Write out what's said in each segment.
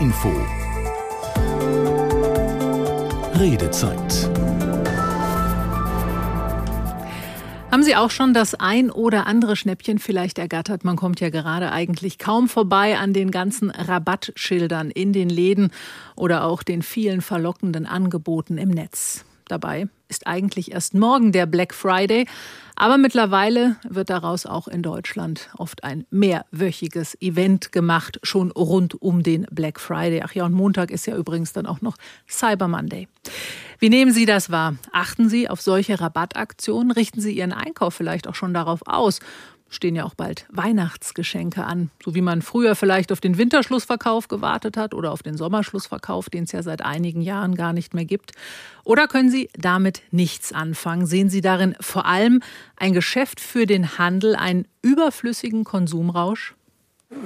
Info. Redezeit. Haben Sie auch schon das ein oder andere Schnäppchen vielleicht ergattert? Man kommt ja gerade eigentlich kaum vorbei an den ganzen Rabattschildern in den Läden oder auch den vielen verlockenden Angeboten im Netz. Dabei ist eigentlich erst morgen der Black Friday, aber mittlerweile wird daraus auch in Deutschland oft ein mehrwöchiges Event gemacht, schon rund um den Black Friday. Ach ja, und Montag ist ja übrigens dann auch noch Cyber Monday. Wie nehmen Sie das wahr? Achten Sie auf solche Rabattaktionen? Richten Sie Ihren Einkauf vielleicht auch schon darauf aus? Stehen ja auch bald Weihnachtsgeschenke an. So wie man früher vielleicht auf den Winterschlussverkauf gewartet hat oder auf den Sommerschlussverkauf, den es ja seit einigen Jahren gar nicht mehr gibt. Oder können Sie damit nichts anfangen? Sehen Sie darin vor allem ein Geschäft für den Handel, einen überflüssigen Konsumrausch?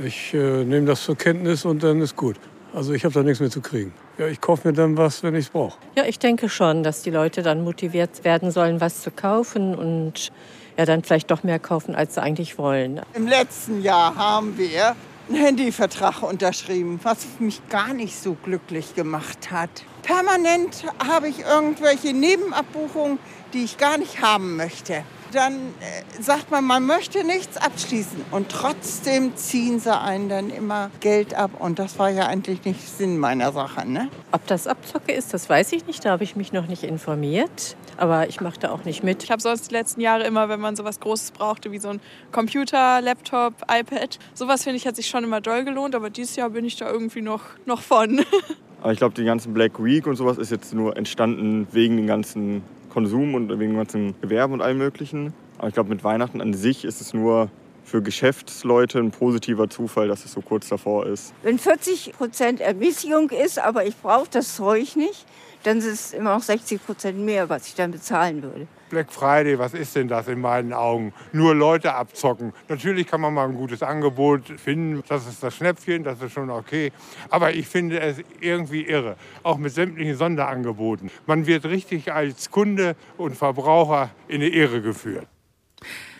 Ich äh, nehme das zur Kenntnis und dann ist gut. Also ich habe da nichts mehr zu kriegen. Ja, ich kaufe mir dann was, wenn ich es brauche. Ja, ich denke schon, dass die Leute dann motiviert werden sollen, was zu kaufen und ja dann vielleicht doch mehr kaufen, als sie eigentlich wollen. Im letzten Jahr haben wir einen Handyvertrag unterschrieben, was mich gar nicht so glücklich gemacht hat. Permanent habe ich irgendwelche Nebenabbuchungen, die ich gar nicht haben möchte dann äh, sagt man, man möchte nichts abschließen. Und trotzdem ziehen sie einen dann immer Geld ab. Und das war ja eigentlich nicht Sinn meiner Sache. Ne? Ob das Abzocke ist, das weiß ich nicht. Da habe ich mich noch nicht informiert. Aber ich mache da auch nicht mit. Ich habe sonst die letzten Jahre immer, wenn man sowas Großes brauchte, wie so ein Computer, Laptop, iPad, sowas finde ich, hat sich schon immer doll gelohnt. Aber dieses Jahr bin ich da irgendwie noch, noch von. Aber ich glaube, die ganzen Black Week und sowas ist jetzt nur entstanden wegen den ganzen Konsum und wegen dem ganzen Gewerbe und allem Möglichen. Aber ich glaube, mit Weihnachten an sich ist es nur für Geschäftsleute ein positiver Zufall, dass es so kurz davor ist. Wenn 40 Prozent Ermäßigung ist, aber ich brauche das Zeug nicht, dann ist es immer noch 60 Prozent mehr, was ich dann bezahlen würde. Black Friday, was ist denn das in meinen Augen? Nur Leute abzocken. Natürlich kann man mal ein gutes Angebot finden. Das ist das Schnäppchen, das ist schon okay. Aber ich finde es irgendwie irre. Auch mit sämtlichen Sonderangeboten. Man wird richtig als Kunde und Verbraucher in die Irre geführt.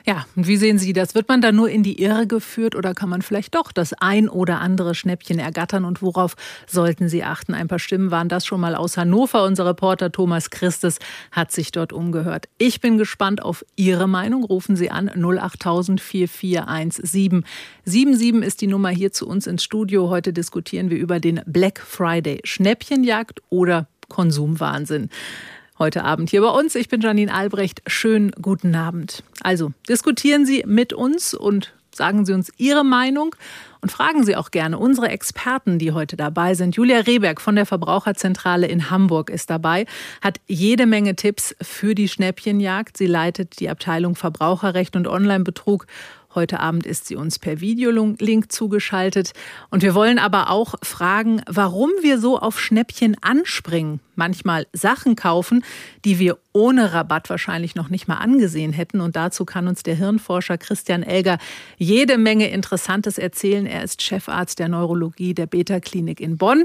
Ja, und wie sehen Sie das? Wird man da nur in die Irre geführt oder kann man vielleicht doch das ein oder andere Schnäppchen ergattern? Und worauf sollten Sie achten? Ein paar Stimmen waren das schon mal aus Hannover. Unser Reporter Thomas Christes hat sich dort umgehört. Ich bin gespannt auf Ihre Meinung. Rufen Sie an 08000 4417. 77 ist die Nummer hier zu uns ins Studio. Heute diskutieren wir über den Black Friday. Schnäppchenjagd oder Konsumwahnsinn heute Abend hier bei uns. Ich bin Janine Albrecht. Schönen guten Abend. Also diskutieren Sie mit uns und sagen Sie uns Ihre Meinung und fragen Sie auch gerne unsere Experten, die heute dabei sind. Julia Rehberg von der Verbraucherzentrale in Hamburg ist dabei, hat jede Menge Tipps für die Schnäppchenjagd. Sie leitet die Abteilung Verbraucherrecht und Onlinebetrug Heute Abend ist sie uns per Videolink zugeschaltet. Und wir wollen aber auch fragen, warum wir so auf Schnäppchen anspringen. Manchmal Sachen kaufen, die wir ohne Rabatt wahrscheinlich noch nicht mal angesehen hätten. Und dazu kann uns der Hirnforscher Christian Elger jede Menge Interessantes erzählen. Er ist Chefarzt der Neurologie der Beta-Klinik in Bonn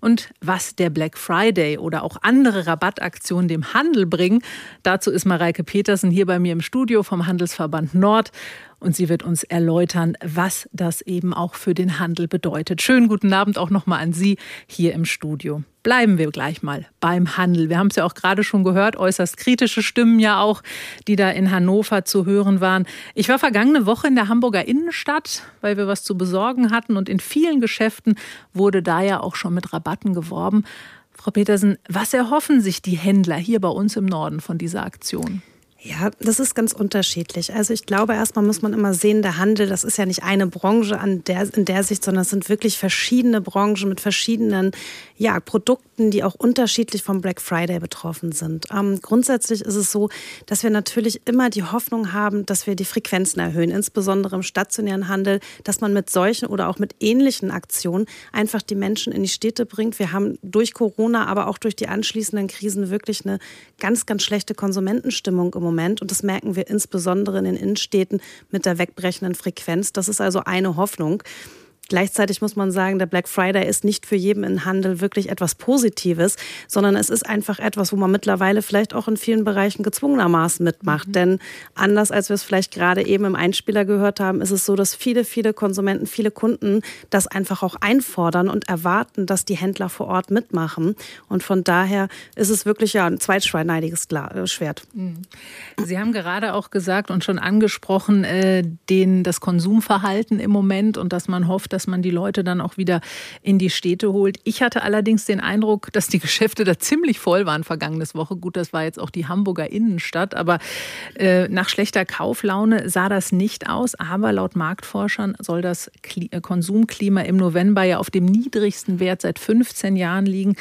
und was der Black Friday oder auch andere Rabattaktionen dem Handel bringen. Dazu ist Mareike Petersen hier bei mir im Studio vom Handelsverband Nord und sie wird uns erläutern, was das eben auch für den Handel bedeutet. Schönen guten Abend auch nochmal an Sie hier im Studio. Bleiben wir gleich mal beim Handel. Wir haben es ja auch gerade schon gehört, äußerst kritische Stimmen ja auch, die da in Hannover zu hören waren. Ich war vergangene Woche in der Hamburger Innenstadt, weil wir was zu besorgen hatten und in vielen Geschäften wurde da ja auch schon mit Rabatten geworben. Frau Petersen, was erhoffen sich die Händler hier bei uns im Norden von dieser Aktion? Ja, das ist ganz unterschiedlich. Also ich glaube, erstmal muss man immer sehen, der Handel, das ist ja nicht eine Branche an der, in der Sicht, sondern es sind wirklich verschiedene Branchen mit verschiedenen ja, Produkten, die auch unterschiedlich vom Black Friday betroffen sind. Ähm, grundsätzlich ist es so, dass wir natürlich immer die Hoffnung haben, dass wir die Frequenzen erhöhen, insbesondere im stationären Handel, dass man mit solchen oder auch mit ähnlichen Aktionen einfach die Menschen in die Städte bringt. Wir haben durch Corona, aber auch durch die anschließenden Krisen wirklich eine ganz, ganz schlechte Konsumentenstimmung im Moment. Moment. Und das merken wir insbesondere in den Innenstädten mit der wegbrechenden Frequenz. Das ist also eine Hoffnung. Gleichzeitig muss man sagen, der Black Friday ist nicht für jeden im Handel wirklich etwas Positives, sondern es ist einfach etwas, wo man mittlerweile vielleicht auch in vielen Bereichen gezwungenermaßen mitmacht. Mhm. Denn anders als wir es vielleicht gerade eben im Einspieler gehört haben, ist es so, dass viele, viele Konsumenten, viele Kunden das einfach auch einfordern und erwarten, dass die Händler vor Ort mitmachen. Und von daher ist es wirklich ja ein zweitschneidiges äh, Schwert. Mhm. Sie haben gerade auch gesagt und schon angesprochen, äh, den, das Konsumverhalten im Moment und dass man hofft, dass man die Leute dann auch wieder in die Städte holt. Ich hatte allerdings den Eindruck, dass die Geschäfte da ziemlich voll waren vergangenes Woche. Gut, das war jetzt auch die Hamburger Innenstadt, aber äh, nach schlechter Kauflaune sah das nicht aus. Aber laut Marktforschern soll das äh, Konsumklima im November ja auf dem niedrigsten Wert seit 15 Jahren liegen.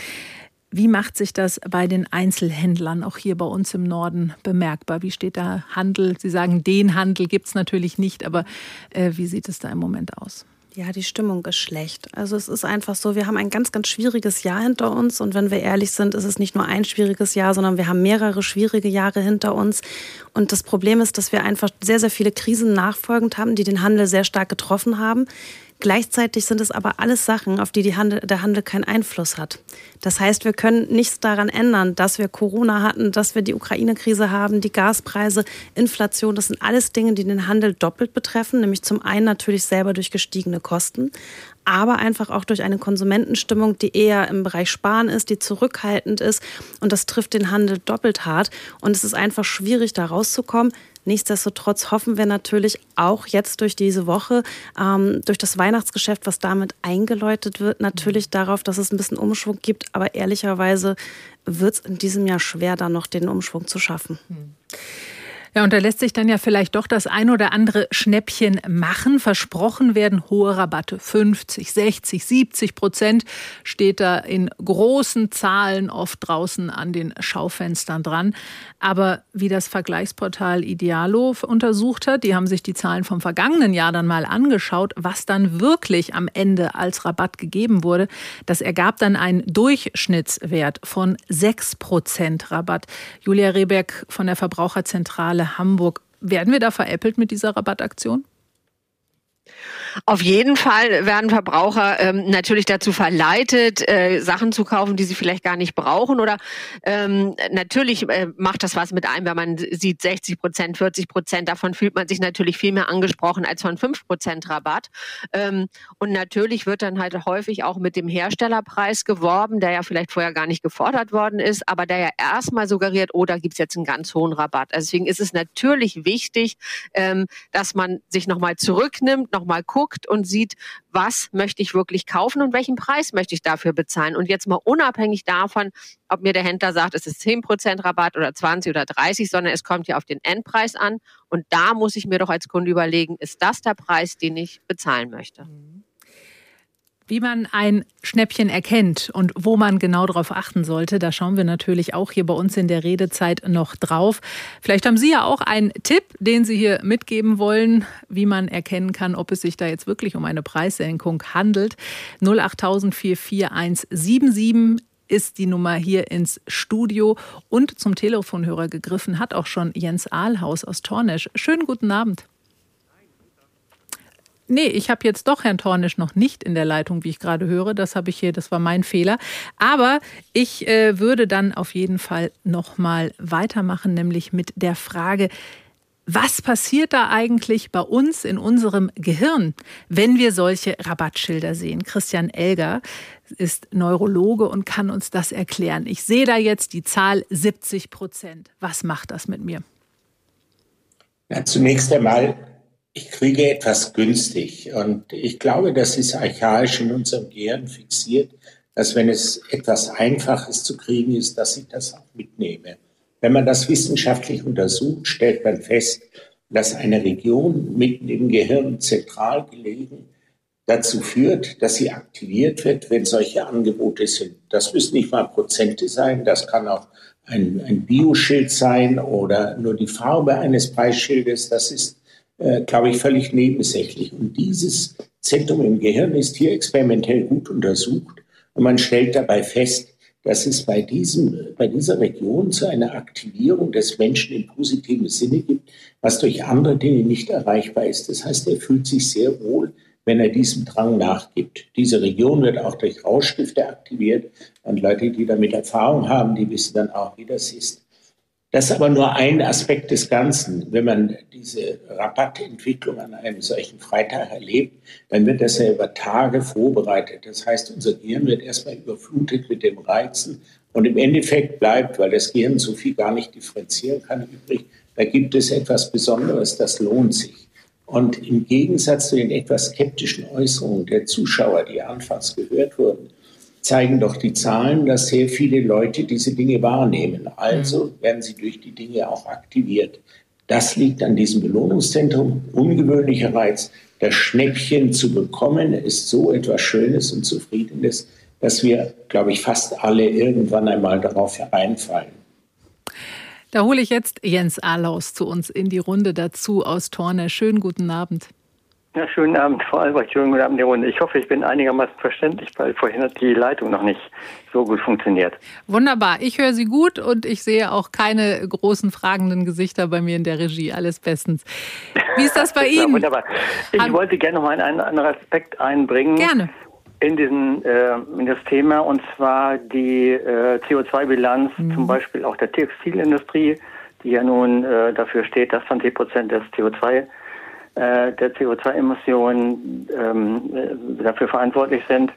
Wie macht sich das bei den Einzelhändlern auch hier bei uns im Norden bemerkbar? Wie steht da Handel? Sie sagen, den Handel gibt es natürlich nicht, aber äh, wie sieht es da im Moment aus? Ja, die Stimmung ist schlecht. Also es ist einfach so, wir haben ein ganz, ganz schwieriges Jahr hinter uns. Und wenn wir ehrlich sind, ist es nicht nur ein schwieriges Jahr, sondern wir haben mehrere schwierige Jahre hinter uns. Und das Problem ist, dass wir einfach sehr, sehr viele Krisen nachfolgend haben, die den Handel sehr stark getroffen haben. Gleichzeitig sind es aber alles Sachen, auf die, die Handel, der Handel keinen Einfluss hat. Das heißt, wir können nichts daran ändern, dass wir Corona hatten, dass wir die Ukraine-Krise haben, die Gaspreise, Inflation. Das sind alles Dinge, die den Handel doppelt betreffen. Nämlich zum einen natürlich selber durch gestiegene Kosten, aber einfach auch durch eine Konsumentenstimmung, die eher im Bereich Sparen ist, die zurückhaltend ist. Und das trifft den Handel doppelt hart. Und es ist einfach schwierig, da rauszukommen. Nichtsdestotrotz hoffen wir natürlich auch jetzt durch diese Woche, ähm, durch das Weihnachtsgeschäft, was damit eingeläutet wird, natürlich darauf, dass es ein bisschen Umschwung gibt. Aber ehrlicherweise wird es in diesem Jahr schwer, da noch den Umschwung zu schaffen. Mhm. Ja, und da lässt sich dann ja vielleicht doch das ein oder andere Schnäppchen machen. Versprochen werden hohe Rabatte. 50, 60, 70 Prozent steht da in großen Zahlen oft draußen an den Schaufenstern dran. Aber wie das Vergleichsportal Idealo untersucht hat, die haben sich die Zahlen vom vergangenen Jahr dann mal angeschaut, was dann wirklich am Ende als Rabatt gegeben wurde. Das ergab dann einen Durchschnittswert von 6 Prozent Rabatt. Julia Rebeck von der Verbraucherzentrale Hamburg. Werden wir da veräppelt mit dieser Rabattaktion? Auf jeden Fall werden Verbraucher ähm, natürlich dazu verleitet, äh, Sachen zu kaufen, die sie vielleicht gar nicht brauchen. Oder ähm, natürlich äh, macht das was mit einem, wenn man sieht 60 Prozent, 40 Prozent. Davon fühlt man sich natürlich viel mehr angesprochen als von 5 Prozent Rabatt. Ähm, und natürlich wird dann halt häufig auch mit dem Herstellerpreis geworben, der ja vielleicht vorher gar nicht gefordert worden ist, aber der ja erstmal suggeriert, oh, da gibt es jetzt einen ganz hohen Rabatt. Also deswegen ist es natürlich wichtig, ähm, dass man sich nochmal zurücknimmt, nochmal guckt, und sieht, was möchte ich wirklich kaufen und welchen Preis möchte ich dafür bezahlen. Und jetzt mal unabhängig davon, ob mir der Händler sagt, es ist 10% Rabatt oder 20 oder 30, sondern es kommt ja auf den Endpreis an. Und da muss ich mir doch als Kunde überlegen, ist das der Preis, den ich bezahlen möchte? Mhm. Wie man ein Schnäppchen erkennt und wo man genau darauf achten sollte, da schauen wir natürlich auch hier bei uns in der Redezeit noch drauf. Vielleicht haben Sie ja auch einen Tipp, den Sie hier mitgeben wollen, wie man erkennen kann, ob es sich da jetzt wirklich um eine Preissenkung handelt. 08000 44177 ist die Nummer hier ins Studio und zum Telefonhörer gegriffen hat auch schon Jens Ahlhaus aus Tornesch. Schönen guten Abend. Nee, ich habe jetzt doch Herrn Tornisch noch nicht in der Leitung, wie ich gerade höre. Das habe ich hier, das war mein Fehler. Aber ich äh, würde dann auf jeden Fall noch mal weitermachen, nämlich mit der Frage, was passiert da eigentlich bei uns in unserem Gehirn, wenn wir solche Rabattschilder sehen? Christian Elger ist Neurologe und kann uns das erklären. Ich sehe da jetzt die Zahl 70 Prozent. Was macht das mit mir? Ja, zunächst einmal ich kriege etwas günstig. Und ich glaube, das ist archaisch in unserem Gehirn fixiert, dass wenn es etwas Einfaches zu kriegen ist, dass ich das auch mitnehme. Wenn man das wissenschaftlich untersucht, stellt man fest, dass eine Region mitten im Gehirn zentral gelegen dazu führt, dass sie aktiviert wird, wenn solche Angebote sind. Das müssen nicht mal Prozente sein, das kann auch ein, ein Bioschild sein oder nur die Farbe eines Preisschildes. Das ist äh, glaube ich, völlig nebensächlich. Und dieses Zentrum im Gehirn ist hier experimentell gut untersucht und man stellt dabei fest, dass es bei, diesem, bei dieser Region zu einer Aktivierung des Menschen im positiven Sinne gibt, was durch andere Dinge nicht erreichbar ist. Das heißt, er fühlt sich sehr wohl, wenn er diesem Drang nachgibt. Diese Region wird auch durch Rauschstifte aktiviert und Leute, die damit Erfahrung haben, die wissen dann auch, wie das ist. Das ist aber nur ein Aspekt des Ganzen. Wenn man diese Rabattentwicklung an einem solchen Freitag erlebt, dann wird das ja über Tage vorbereitet. Das heißt, unser Gehirn wird erstmal überflutet mit dem Reizen und im Endeffekt bleibt, weil das Gehirn so viel gar nicht differenzieren kann, übrig, da gibt es etwas Besonderes, das lohnt sich. Und im Gegensatz zu den etwas skeptischen Äußerungen der Zuschauer, die anfangs gehört wurden, zeigen doch die Zahlen, dass sehr viele Leute diese Dinge wahrnehmen. Also mhm. werden sie durch die Dinge auch aktiviert. Das liegt an diesem Belohnungszentrum. Ungewöhnlicher Reiz, das Schnäppchen zu bekommen, ist so etwas Schönes und Zufriedenes, dass wir, glaube ich, fast alle irgendwann einmal darauf hereinfallen. Da hole ich jetzt Jens Ahlaus zu uns in die Runde dazu aus Torne. Schönen guten Abend. Ja, schönen Abend, Frau Albrecht. Schönen guten Abend, die Runde. Ich hoffe, ich bin einigermaßen verständlich, weil vorhin hat die Leitung noch nicht so gut funktioniert. Wunderbar. Ich höre Sie gut und ich sehe auch keine großen fragenden Gesichter bei mir in der Regie. Alles bestens. Wie ist das bei Ihnen? wunderbar. Ich An wollte gerne noch mal einen anderen Aspekt einbringen. Gerne in, diesen, äh, in das Thema, und zwar die äh, CO2-Bilanz mhm. zum Beispiel auch der Textilindustrie, die ja nun äh, dafür steht, dass 20 Prozent des CO2 äh, der CO2-Emissionen ähm, äh, dafür verantwortlich sind.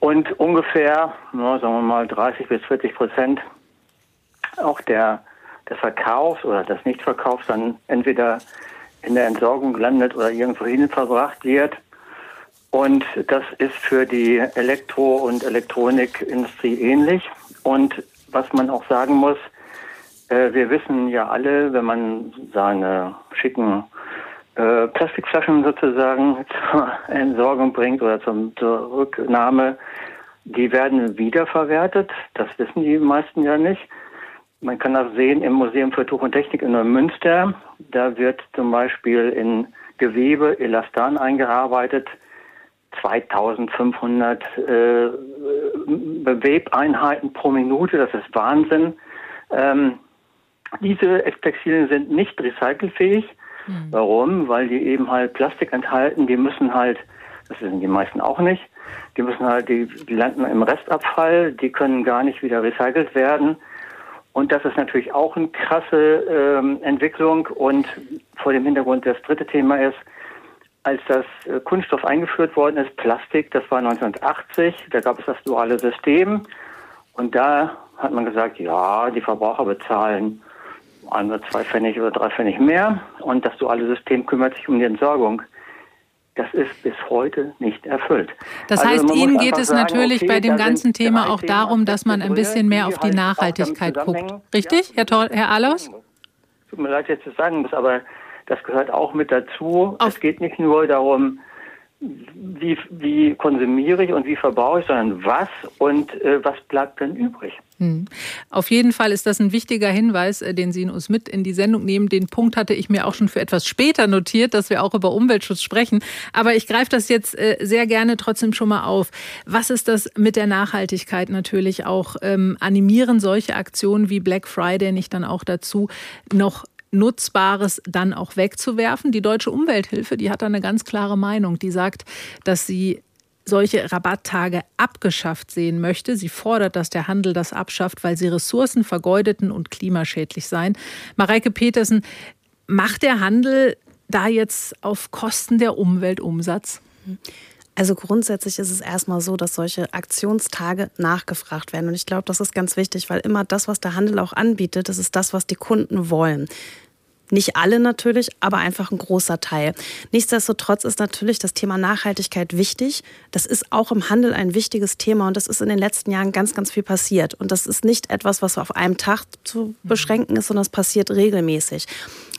Und ungefähr, na, sagen wir mal, 30 bis 40 Prozent auch der, des Verkaufs oder des Nichtverkaufs dann entweder in der Entsorgung landet oder irgendwo hin verbracht wird. Und das ist für die Elektro- und Elektronikindustrie ähnlich. Und was man auch sagen muss, äh, wir wissen ja alle, wenn man seine schicken äh, Plastikflaschen sozusagen zur Entsorgung bringt oder zum, zur Rücknahme, die werden wiederverwertet. Das wissen die meisten ja nicht. Man kann das sehen im Museum für Tuch und Technik in Neumünster. Da wird zum Beispiel in Gewebe Elastan eingearbeitet 2500 äh, Webeinheiten pro Minute, das ist Wahnsinn. Ähm, diese Textilien sind nicht recycelfähig. Mhm. Warum? Weil die eben halt Plastik enthalten, die müssen halt, das wissen die meisten auch nicht, die müssen halt, die, landen im Restabfall, die können gar nicht wieder recycelt werden. Und das ist natürlich auch eine krasse ähm, Entwicklung. Und vor dem Hintergrund das dritte Thema ist, als das äh, Kunststoff eingeführt worden ist, Plastik, das war 1980, da gab es das duale System und da hat man gesagt, ja, die Verbraucher bezahlen ein oder zwei Pfennig oder drei Pfennig mehr und das duale System kümmert sich um die Entsorgung. Das ist bis heute nicht erfüllt. Das also heißt, Ihnen geht es sagen, natürlich okay, bei dem ganzen Thema auch darum, dass man ein bisschen mehr auf die halt Nachhaltigkeit guckt. Richtig, ja. Herr, Herr Alos? Tut mir leid, jetzt zu sagen muss, aber das gehört auch mit dazu. Auf es geht nicht nur darum, wie, wie konsumiere ich und wie verbrauche ich, sondern was und äh, was bleibt denn übrig. Hm. Auf jeden Fall ist das ein wichtiger Hinweis, äh, den Sie uns mit in die Sendung nehmen. Den Punkt hatte ich mir auch schon für etwas später notiert, dass wir auch über Umweltschutz sprechen. Aber ich greife das jetzt äh, sehr gerne trotzdem schon mal auf. Was ist das mit der Nachhaltigkeit natürlich auch? Ähm, animieren solche Aktionen wie Black Friday nicht dann auch dazu, noch Nutzbares dann auch wegzuwerfen. Die Deutsche Umwelthilfe, die hat da eine ganz klare Meinung. Die sagt, dass sie solche Rabatttage abgeschafft sehen möchte. Sie fordert, dass der Handel das abschafft, weil sie Ressourcen vergeudeten und klimaschädlich seien. Mareike Petersen, macht der Handel da jetzt auf Kosten der Umwelt Umsatz? Also grundsätzlich ist es erstmal so, dass solche Aktionstage nachgefragt werden. Und ich glaube, das ist ganz wichtig, weil immer das, was der Handel auch anbietet, das ist das, was die Kunden wollen. Nicht alle natürlich, aber einfach ein großer Teil. Nichtsdestotrotz ist natürlich das Thema Nachhaltigkeit wichtig. Das ist auch im Handel ein wichtiges Thema und das ist in den letzten Jahren ganz, ganz viel passiert. Und das ist nicht etwas, was auf einem Tag zu beschränken ist, sondern es passiert regelmäßig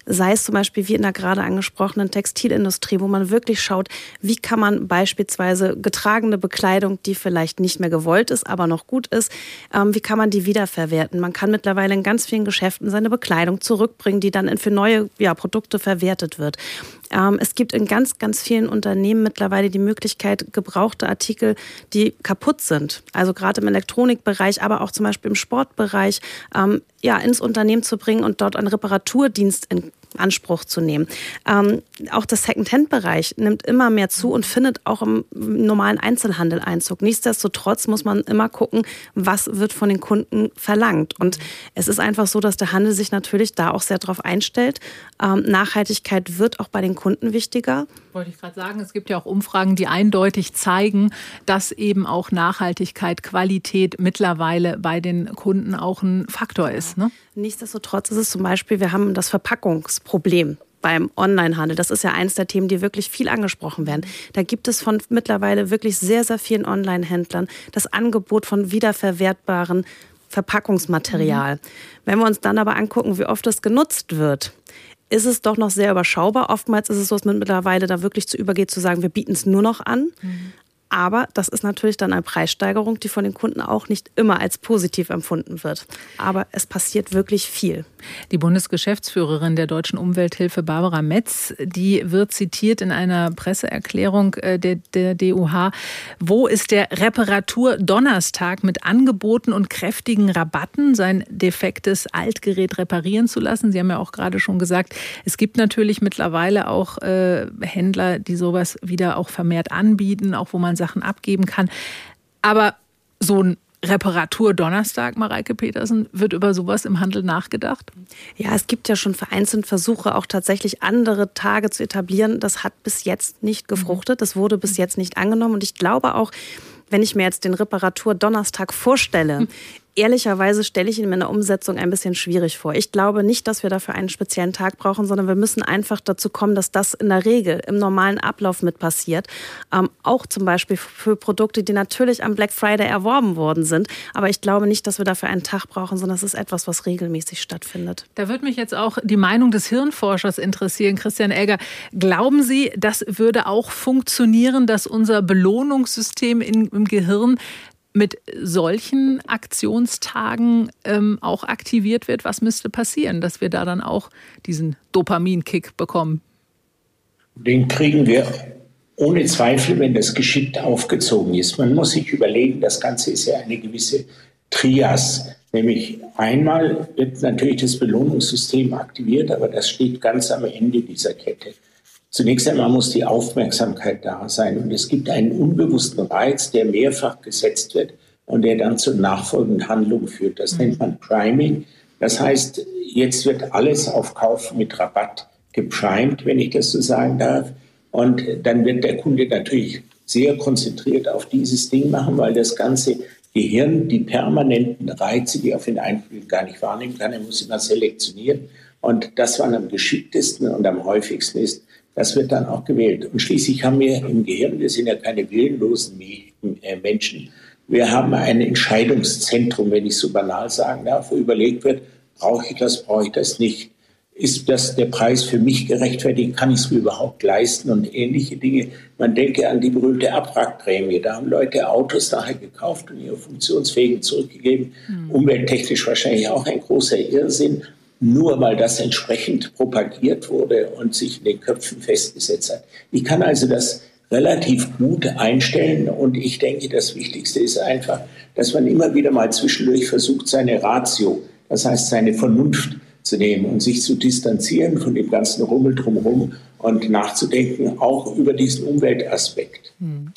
sei es zum Beispiel wie in der gerade angesprochenen Textilindustrie, wo man wirklich schaut, wie kann man beispielsweise getragene Bekleidung, die vielleicht nicht mehr gewollt ist, aber noch gut ist, ähm, wie kann man die wiederverwerten? Man kann mittlerweile in ganz vielen Geschäften seine Bekleidung zurückbringen, die dann für neue ja, Produkte verwertet wird. Ähm, es gibt in ganz, ganz vielen Unternehmen mittlerweile die Möglichkeit, gebrauchte Artikel, die kaputt sind, also gerade im Elektronikbereich, aber auch zum Beispiel im Sportbereich, ähm, ja, ins Unternehmen zu bringen und dort einen Reparaturdienst in Anspruch zu nehmen. Ähm, auch der Second-Hand-Bereich nimmt immer mehr zu und findet auch im normalen Einzelhandel Einzug. Nichtsdestotrotz muss man immer gucken, was wird von den Kunden verlangt. Und es ist einfach so, dass der Handel sich natürlich da auch sehr darauf einstellt. Ähm, Nachhaltigkeit wird auch bei den Kunden wichtiger. Wollte ich gerade sagen, es gibt ja auch Umfragen, die eindeutig zeigen, dass eben auch Nachhaltigkeit, Qualität mittlerweile bei den Kunden auch ein Faktor ist. Ne? Nichtsdestotrotz ist es zum Beispiel, wir haben das Verpackungsproblem beim Onlinehandel. Das ist ja eins der Themen, die wirklich viel angesprochen werden. Da gibt es von mittlerweile wirklich sehr, sehr vielen Online-Händlern das Angebot von wiederverwertbaren Verpackungsmaterial. Mhm. Wenn wir uns dann aber angucken, wie oft es genutzt wird, ist es doch noch sehr überschaubar. Oftmals ist es so, dass man mittlerweile da wirklich zu übergeht, zu sagen, wir bieten es nur noch an. Mhm. Aber das ist natürlich dann eine Preissteigerung, die von den Kunden auch nicht immer als positiv empfunden wird. Aber es passiert wirklich viel. Die Bundesgeschäftsführerin der Deutschen Umwelthilfe, Barbara Metz, die wird zitiert in einer Presseerklärung äh, der, der DUH. Wo ist der Reparatur-Donnerstag mit Angeboten und kräftigen Rabatten, sein defektes Altgerät reparieren zu lassen? Sie haben ja auch gerade schon gesagt, es gibt natürlich mittlerweile auch äh, Händler, die sowas wieder auch vermehrt anbieten, auch wo man Sachen abgeben kann. Aber so ein Reparatur Donnerstag, Mareike Petersen, wird über sowas im Handel nachgedacht? Ja, es gibt ja schon vereinzelt Versuche, auch tatsächlich andere Tage zu etablieren. Das hat bis jetzt nicht gefruchtet. Das wurde bis jetzt nicht angenommen. Und ich glaube auch, wenn ich mir jetzt den Reparatur Donnerstag vorstelle, ehrlicherweise stelle ich ihn in der Umsetzung ein bisschen schwierig vor. Ich glaube nicht, dass wir dafür einen speziellen Tag brauchen, sondern wir müssen einfach dazu kommen, dass das in der Regel im normalen Ablauf mit passiert. Ähm, auch zum Beispiel für Produkte, die natürlich am Black Friday erworben worden sind. Aber ich glaube nicht, dass wir dafür einen Tag brauchen, sondern es ist etwas, was regelmäßig stattfindet. Da würde mich jetzt auch die Meinung des Hirnforschers interessieren, Christian Elger. Glauben Sie, das würde auch funktionieren, dass unser Belohnungssystem im Gehirn mit solchen Aktionstagen ähm, auch aktiviert wird, was müsste passieren, dass wir da dann auch diesen Dopaminkick bekommen? Den kriegen wir ohne Zweifel, wenn das geschickt aufgezogen ist. Man muss sich überlegen, das Ganze ist ja eine gewisse Trias. Nämlich einmal wird natürlich das Belohnungssystem aktiviert, aber das steht ganz am Ende dieser Kette. Zunächst einmal muss die Aufmerksamkeit da sein und es gibt einen unbewussten Reiz, der mehrfach gesetzt wird und der dann zur nachfolgenden Handlung führt. Das nennt man Priming. Das heißt, jetzt wird alles auf Kauf mit Rabatt geprimed, wenn ich das so sagen darf. Und dann wird der Kunde natürlich sehr konzentriert auf dieses Ding machen, weil das ganze Gehirn die permanenten Reize, die auf ihn einfließen, gar nicht wahrnehmen kann. Er muss immer selektionieren. Und das, was am geschicktesten und am häufigsten ist, das wird dann auch gewählt. Und schließlich haben wir im Gehirn, wir sind ja keine willenlosen äh, Menschen, wir haben ein Entscheidungszentrum, wenn ich so banal sagen darf, wo überlegt wird, brauche ich das, brauche ich das nicht? Ist das der Preis für mich gerechtfertigt? Kann ich es mir überhaupt leisten? Und ähnliche Dinge. Man denke an die berühmte Abwrackprämie. Da haben Leute Autos nachher gekauft und ihre Funktionsfähigen zurückgegeben. Mhm. Umwelttechnisch wahrscheinlich auch ein großer Irrsinn nur weil das entsprechend propagiert wurde und sich in den Köpfen festgesetzt hat. Ich kann also das relativ gut einstellen und ich denke, das Wichtigste ist einfach, dass man immer wieder mal zwischendurch versucht, seine Ratio, das heißt seine Vernunft zu nehmen und sich zu distanzieren von dem ganzen Rummel drumherum und nachzudenken, auch über diesen Umweltaspekt. Hm.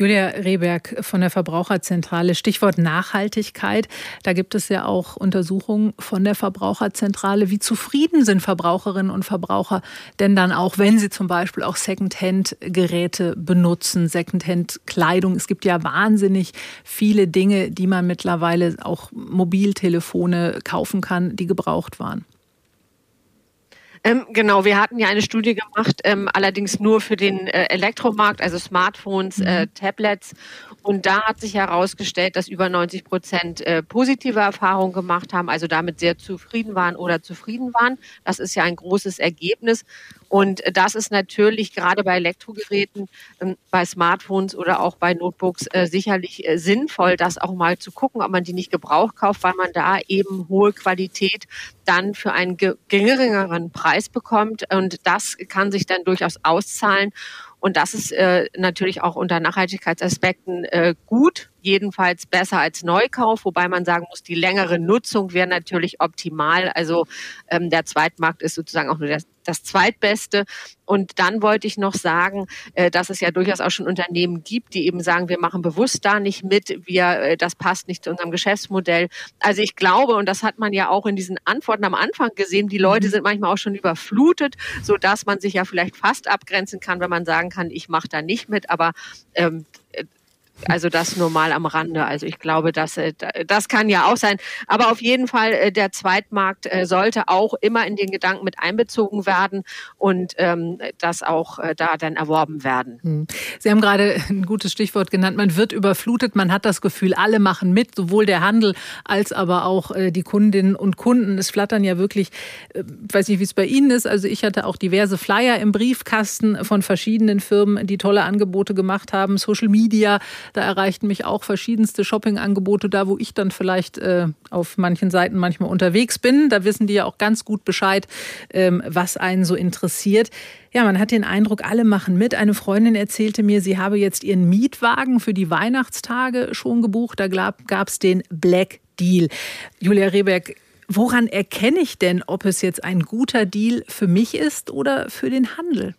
Julia Rehberg von der Verbraucherzentrale. Stichwort Nachhaltigkeit. Da gibt es ja auch Untersuchungen von der Verbraucherzentrale. Wie zufrieden sind Verbraucherinnen und Verbraucher denn dann auch, wenn sie zum Beispiel auch Secondhand-Geräte benutzen, Secondhand-Kleidung? Es gibt ja wahnsinnig viele Dinge, die man mittlerweile auch Mobiltelefone kaufen kann, die gebraucht waren. Ähm, genau, wir hatten ja eine Studie gemacht, ähm, allerdings nur für den äh, Elektromarkt, also Smartphones, äh, mhm. Tablets. Und da hat sich herausgestellt, dass über 90 Prozent äh, positive Erfahrungen gemacht haben, also damit sehr zufrieden waren oder zufrieden waren. Das ist ja ein großes Ergebnis. Und das ist natürlich gerade bei Elektrogeräten, ähm, bei Smartphones oder auch bei Notebooks äh, sicherlich äh, sinnvoll, das auch mal zu gucken, ob man die nicht gebraucht kauft, weil man da eben hohe Qualität dann für einen geringeren Preis bekommt. Und das kann sich dann durchaus auszahlen. Und das ist äh, natürlich auch unter Nachhaltigkeitsaspekten äh, gut, jedenfalls besser als Neukauf, wobei man sagen muss, die längere Nutzung wäre natürlich optimal. Also ähm, der Zweitmarkt ist sozusagen auch nur der, das Zweitbeste. Und dann wollte ich noch sagen, äh, dass es ja durchaus auch schon Unternehmen gibt, die eben sagen, wir machen bewusst da nicht mit, wir, äh, das passt nicht zu unserem Geschäftsmodell. Also ich glaube, und das hat man ja auch in diesen Antworten am Anfang gesehen, die Leute mhm. sind manchmal auch schon überflutet, so dass man sich ja vielleicht fast abgrenzen kann, wenn man sagen kann, ich mache da nicht mit. Aber ähm, also das nur mal am Rande. Also ich glaube, dass, äh, das kann ja auch sein. Aber auf jeden Fall, äh, der Zweitmarkt äh, sollte auch immer in den Gedanken mit einbezogen werden und ähm, das auch da dann erworben werden. Hm. Sie haben gerade ein gutes Stichwort genannt. Man wird überflutet. Man hat das Gefühl, alle machen mit, sowohl der Handel als aber auch die Kundinnen und Kunden. Es flattern ja wirklich, weiß nicht, wie es bei Ihnen ist. Also ich hatte auch diverse Flyer im Briefkasten von verschiedenen Firmen, die tolle Angebote gemacht haben. Social Media da erreichten mich auch verschiedenste Shoppingangebote, da wo ich dann vielleicht äh, auf manchen Seiten manchmal unterwegs bin. Da wissen die ja auch ganz gut Bescheid, ähm, was einen so interessiert. Ja, man hat den Eindruck, alle machen mit. Eine Freundin erzählte mir, sie habe jetzt ihren Mietwagen für die Weihnachtstage schon gebucht. Da gab es den Black Deal. Julia Reberg, woran erkenne ich denn, ob es jetzt ein guter Deal für mich ist oder für den Handel?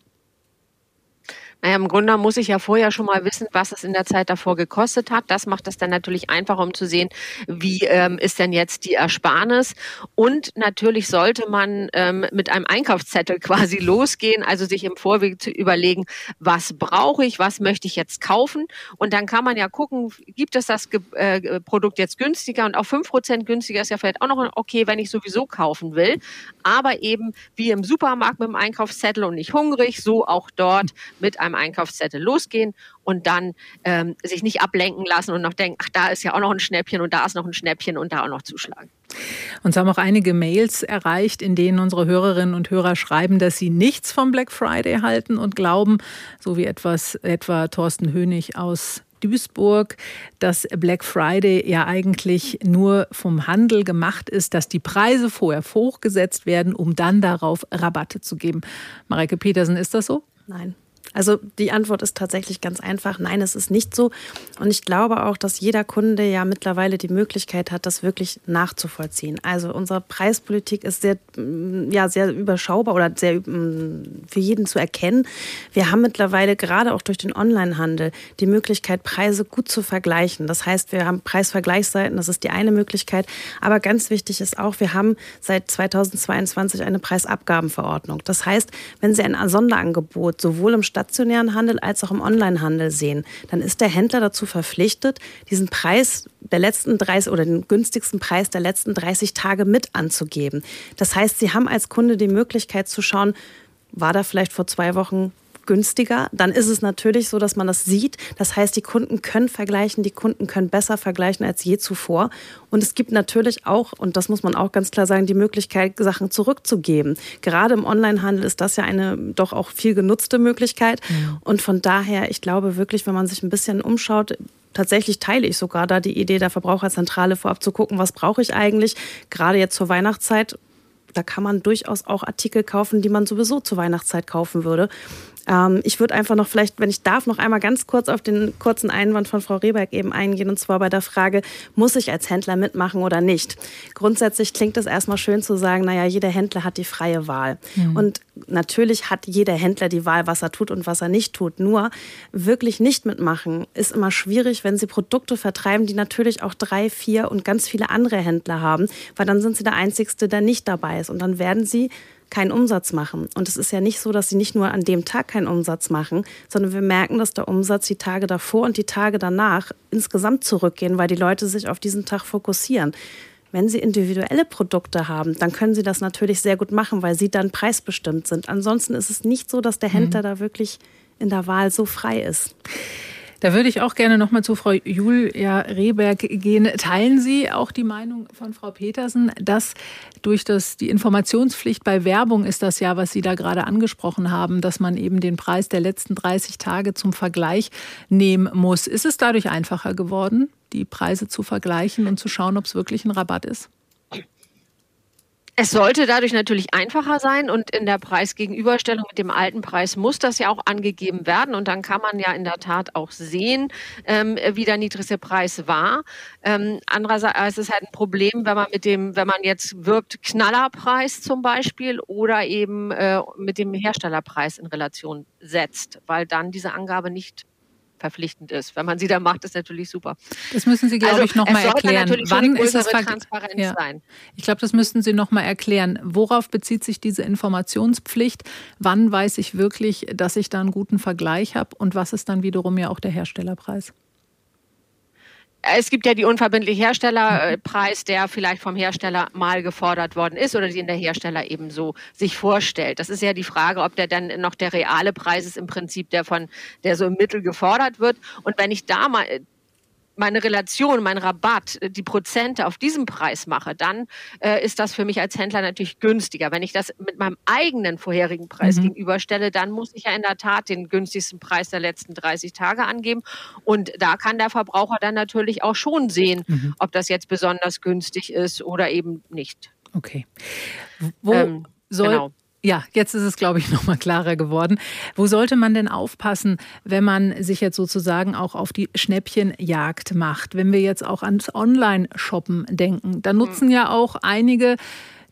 Naja, im Grunde muss ich ja vorher schon mal wissen, was es in der Zeit davor gekostet hat. Das macht es dann natürlich einfacher, um zu sehen, wie ähm, ist denn jetzt die Ersparnis. Und natürlich sollte man ähm, mit einem Einkaufszettel quasi losgehen, also sich im Vorweg zu überlegen, was brauche ich, was möchte ich jetzt kaufen. Und dann kann man ja gucken, gibt es das äh, Produkt jetzt günstiger und auch fünf Prozent günstiger ist ja vielleicht auch noch okay, wenn ich sowieso kaufen will. Aber eben wie im Supermarkt mit dem Einkaufszettel und nicht hungrig, so auch dort mit einem beim Einkaufszettel losgehen und dann ähm, sich nicht ablenken lassen und noch denken, ach, da ist ja auch noch ein Schnäppchen und da ist noch ein Schnäppchen und da auch noch zuschlagen. Uns haben auch einige Mails erreicht, in denen unsere Hörerinnen und Hörer schreiben, dass sie nichts vom Black Friday halten und glauben, so wie etwas etwa Thorsten Hönig aus Duisburg, dass Black Friday ja eigentlich nur vom Handel gemacht ist, dass die Preise vorher hochgesetzt werden, um dann darauf Rabatte zu geben. Mareike Petersen, ist das so? Nein. Also die Antwort ist tatsächlich ganz einfach. Nein, es ist nicht so. Und ich glaube auch, dass jeder Kunde ja mittlerweile die Möglichkeit hat, das wirklich nachzuvollziehen. Also unsere Preispolitik ist sehr, mm, ja, sehr überschaubar oder sehr mm, für jeden zu erkennen. Wir haben mittlerweile gerade auch durch den Onlinehandel die Möglichkeit, Preise gut zu vergleichen. Das heißt, wir haben Preisvergleichsseiten, das ist die eine Möglichkeit. Aber ganz wichtig ist auch, wir haben seit 2022 eine Preisabgabenverordnung. Das heißt, wenn Sie ein Sonderangebot sowohl im Stadt stationären Handel als auch im Onlinehandel sehen, dann ist der Händler dazu verpflichtet, diesen Preis der letzten 30 oder den günstigsten Preis der letzten 30 Tage mit anzugeben. Das heißt, Sie haben als Kunde die Möglichkeit zu schauen, war da vielleicht vor zwei Wochen günstiger, dann ist es natürlich so, dass man das sieht. Das heißt, die Kunden können vergleichen, die Kunden können besser vergleichen als je zuvor. Und es gibt natürlich auch, und das muss man auch ganz klar sagen, die Möglichkeit, Sachen zurückzugeben. Gerade im Onlinehandel ist das ja eine doch auch viel genutzte Möglichkeit. Ja. Und von daher, ich glaube wirklich, wenn man sich ein bisschen umschaut, tatsächlich teile ich sogar da die Idee der Verbraucherzentrale vorab zu gucken, was brauche ich eigentlich, gerade jetzt zur Weihnachtszeit. Da kann man durchaus auch Artikel kaufen, die man sowieso zur Weihnachtszeit kaufen würde. Ähm, ich würde einfach noch vielleicht, wenn ich darf, noch einmal ganz kurz auf den kurzen Einwand von Frau Rehberg eben eingehen, und zwar bei der Frage, muss ich als Händler mitmachen oder nicht? Grundsätzlich klingt es erstmal schön zu sagen, naja, jeder Händler hat die freie Wahl. Mhm. Und natürlich hat jeder Händler die Wahl, was er tut und was er nicht tut. Nur wirklich nicht mitmachen ist immer schwierig, wenn sie Produkte vertreiben, die natürlich auch drei, vier und ganz viele andere Händler haben, weil dann sind sie der Einzige, der nicht dabei ist. Und dann werden sie keinen Umsatz machen. Und es ist ja nicht so, dass sie nicht nur an dem Tag keinen Umsatz machen, sondern wir merken, dass der Umsatz die Tage davor und die Tage danach insgesamt zurückgehen, weil die Leute sich auf diesen Tag fokussieren. Wenn Sie individuelle Produkte haben, dann können Sie das natürlich sehr gut machen, weil Sie dann preisbestimmt sind. Ansonsten ist es nicht so, dass der Händler mhm. da wirklich in der Wahl so frei ist. Da würde ich auch gerne noch mal zu Frau Julia Rehberg gehen. Teilen Sie auch die Meinung von Frau Petersen, dass durch das, die Informationspflicht bei Werbung ist das ja, was Sie da gerade angesprochen haben, dass man eben den Preis der letzten 30 Tage zum Vergleich nehmen muss. Ist es dadurch einfacher geworden, die Preise zu vergleichen und zu schauen, ob es wirklich ein Rabatt ist? Es sollte dadurch natürlich einfacher sein und in der Preisgegenüberstellung mit dem alten Preis muss das ja auch angegeben werden und dann kann man ja in der Tat auch sehen, ähm, wie der niedrigste Preis war. Ähm, andererseits ist es halt ein Problem, wenn man mit dem, wenn man jetzt wirbt Knallerpreis zum Beispiel oder eben äh, mit dem Herstellerpreis in Relation setzt, weil dann diese Angabe nicht verpflichtend ist. Wenn man sie da macht, ist natürlich super. Das müssen Sie, glaube also, ich, nochmal erklären. Wann ist es Transparenz ja. sein? Ich glaube, das müssten Sie nochmal erklären. Worauf bezieht sich diese Informationspflicht? Wann weiß ich wirklich, dass ich da einen guten Vergleich habe? Und was ist dann wiederum ja auch der Herstellerpreis? Es gibt ja die unverbindliche Herstellerpreis, der vielleicht vom Hersteller mal gefordert worden ist oder den der Hersteller eben so sich vorstellt. Das ist ja die Frage, ob der dann noch der reale Preis ist im Prinzip, der von, der so im Mittel gefordert wird. Und wenn ich da mal meine Relation, mein Rabatt, äh, die Prozente auf diesem Preis mache, dann äh, ist das für mich als Händler natürlich günstiger. Wenn ich das mit meinem eigenen vorherigen Preis mhm. gegenüberstelle, dann muss ich ja in der Tat den günstigsten Preis der letzten 30 Tage angeben. Und da kann der Verbraucher dann natürlich auch schon sehen, mhm. ob das jetzt besonders günstig ist oder eben nicht. Okay. Wo ähm, soll, genau. Ja, jetzt ist es, glaube ich, nochmal klarer geworden. Wo sollte man denn aufpassen, wenn man sich jetzt sozusagen auch auf die Schnäppchenjagd macht? Wenn wir jetzt auch ans Online-Shoppen denken, da nutzen ja auch einige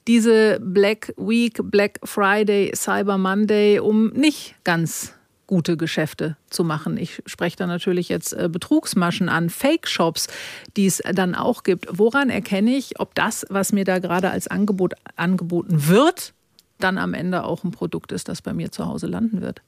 diese Black Week, Black Friday, Cyber Monday, um nicht ganz gute Geschäfte zu machen. Ich spreche da natürlich jetzt äh, Betrugsmaschen an, Fake-Shops, die es dann auch gibt. Woran erkenne ich, ob das, was mir da gerade als Angebot angeboten wird, dann am Ende auch ein Produkt ist, das bei mir zu Hause landen wird.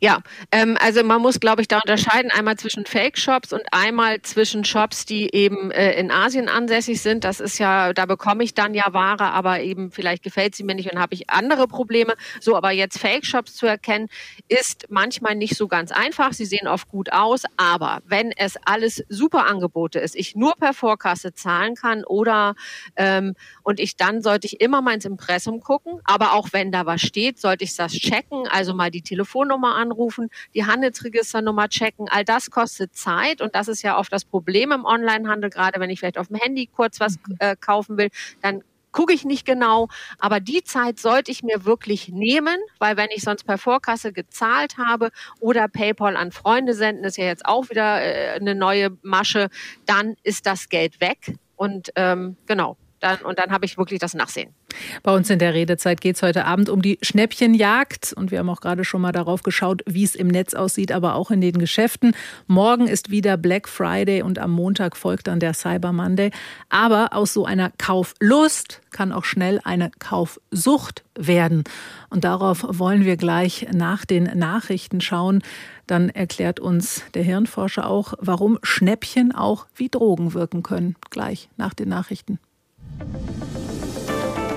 Ja, ähm, also man muss, glaube ich, da unterscheiden einmal zwischen Fake-Shops und einmal zwischen Shops, die eben äh, in Asien ansässig sind. Das ist ja, da bekomme ich dann ja Ware, aber eben vielleicht gefällt sie mir nicht und habe ich andere Probleme. So, aber jetzt Fake-Shops zu erkennen, ist manchmal nicht so ganz einfach. Sie sehen oft gut aus, aber wenn es alles super Angebote ist, ich nur per Vorkasse zahlen kann oder ähm, und ich dann sollte ich immer mal ins Impressum gucken, aber auch wenn da was steht, sollte ich das checken, also mal die Telefonnummer an anrufen, die Handelsregisternummer checken. All das kostet Zeit und das ist ja oft das Problem im Onlinehandel, gerade wenn ich vielleicht auf dem Handy kurz was mhm. äh, kaufen will, dann gucke ich nicht genau, aber die Zeit sollte ich mir wirklich nehmen, weil wenn ich sonst per Vorkasse gezahlt habe oder PayPal an Freunde senden, ist ja jetzt auch wieder äh, eine neue Masche, dann ist das Geld weg und ähm, genau, dann, und dann habe ich wirklich das Nachsehen. Bei uns in der Redezeit geht es heute Abend um die Schnäppchenjagd. Und wir haben auch gerade schon mal darauf geschaut, wie es im Netz aussieht, aber auch in den Geschäften. Morgen ist wieder Black Friday und am Montag folgt dann der Cyber Monday. Aber aus so einer Kauflust kann auch schnell eine Kaufsucht werden. Und darauf wollen wir gleich nach den Nachrichten schauen. Dann erklärt uns der Hirnforscher auch, warum Schnäppchen auch wie Drogen wirken können. Gleich nach den Nachrichten.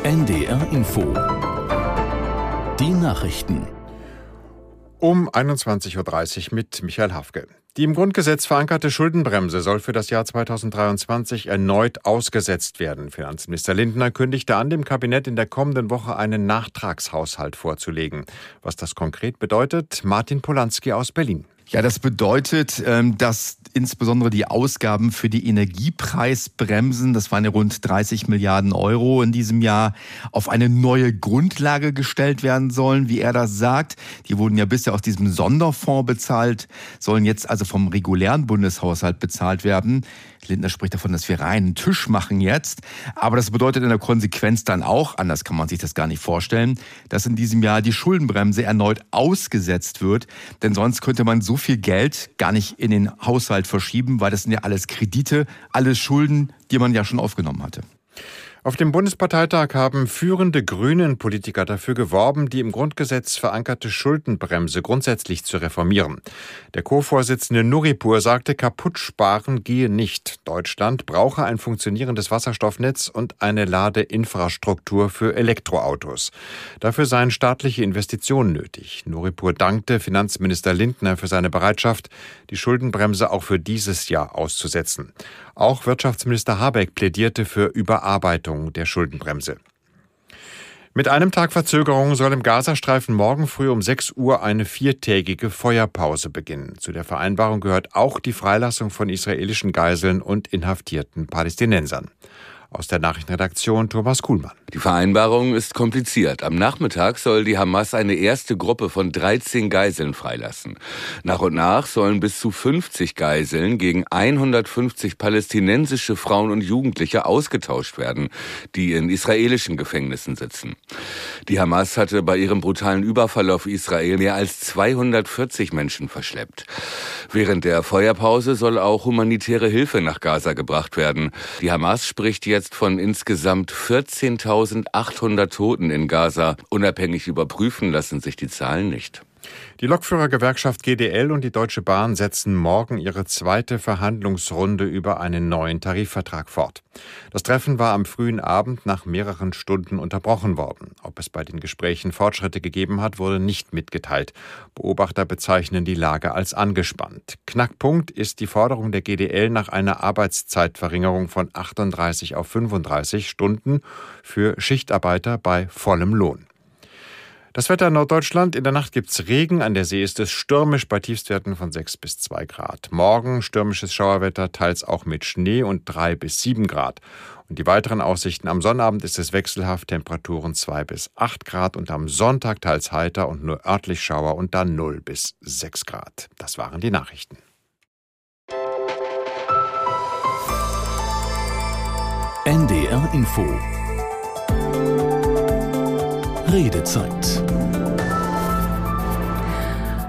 NDR Info. Die Nachrichten. Um 21.30 Uhr mit Michael Hafke. Die im Grundgesetz verankerte Schuldenbremse soll für das Jahr 2023 erneut ausgesetzt werden. Finanzminister Lindner kündigte an, dem Kabinett in der kommenden Woche einen Nachtragshaushalt vorzulegen. Was das konkret bedeutet, Martin Polanski aus Berlin. Ja, das bedeutet, ähm, dass insbesondere die Ausgaben für die Energiepreisbremsen, das waren ja rund 30 Milliarden Euro in diesem Jahr, auf eine neue Grundlage gestellt werden sollen, wie er das sagt. Die wurden ja bisher aus diesem Sonderfonds bezahlt, sollen jetzt also vom regulären Bundeshaushalt bezahlt werden. Lindner spricht davon, dass wir reinen Tisch machen jetzt. Aber das bedeutet in der Konsequenz dann auch, anders kann man sich das gar nicht vorstellen, dass in diesem Jahr die Schuldenbremse erneut ausgesetzt wird. Denn sonst könnte man so viel Geld gar nicht in den Haushalt verschieben, weil das sind ja alles Kredite, alles Schulden, die man ja schon aufgenommen hatte. Auf dem Bundesparteitag haben führende Grünen-Politiker dafür geworben, die im Grundgesetz verankerte Schuldenbremse grundsätzlich zu reformieren. Der Co-Vorsitzende Nuripur sagte, kaputt sparen gehe nicht. Deutschland brauche ein funktionierendes Wasserstoffnetz und eine Ladeinfrastruktur für Elektroautos. Dafür seien staatliche Investitionen nötig. Nuripur dankte Finanzminister Lindner für seine Bereitschaft, die Schuldenbremse auch für dieses Jahr auszusetzen. Auch Wirtschaftsminister Habeck plädierte für Überarbeitung der Schuldenbremse. Mit einem Tag Verzögerung soll im Gazastreifen morgen früh um 6 Uhr eine viertägige Feuerpause beginnen. Zu der Vereinbarung gehört auch die Freilassung von israelischen Geiseln und inhaftierten Palästinensern. Aus der Nachrichtenredaktion Thomas Kuhlmann. Die Vereinbarung ist kompliziert. Am Nachmittag soll die Hamas eine erste Gruppe von 13 Geiseln freilassen. Nach und nach sollen bis zu 50 Geiseln gegen 150 palästinensische Frauen und Jugendliche ausgetauscht werden, die in israelischen Gefängnissen sitzen. Die Hamas hatte bei ihrem brutalen Überfall auf Israel mehr als 240 Menschen verschleppt. Während der Feuerpause soll auch humanitäre Hilfe nach Gaza gebracht werden. Die Hamas spricht jetzt von insgesamt 14.000 1800 Toten in Gaza. Unabhängig überprüfen lassen sich die Zahlen nicht. Die Lokführergewerkschaft GDL und die Deutsche Bahn setzen morgen ihre zweite Verhandlungsrunde über einen neuen Tarifvertrag fort. Das Treffen war am frühen Abend nach mehreren Stunden unterbrochen worden. Ob es bei den Gesprächen Fortschritte gegeben hat, wurde nicht mitgeteilt. Beobachter bezeichnen die Lage als angespannt. Knackpunkt ist die Forderung der GDL nach einer Arbeitszeitverringerung von 38 auf 35 Stunden für Schichtarbeiter bei vollem Lohn. Das Wetter in Norddeutschland. In der Nacht gibt's Regen. An der See ist es stürmisch bei Tiefstwerten von 6 bis 2 Grad. Morgen stürmisches Schauerwetter, teils auch mit Schnee und 3 bis 7 Grad. Und die weiteren Aussichten am Sonnabend ist es wechselhaft, Temperaturen 2 bis 8 Grad und am Sonntag teils heiter und nur örtlich Schauer und dann 0 bis 6 Grad. Das waren die Nachrichten. NDR Info Redezeit.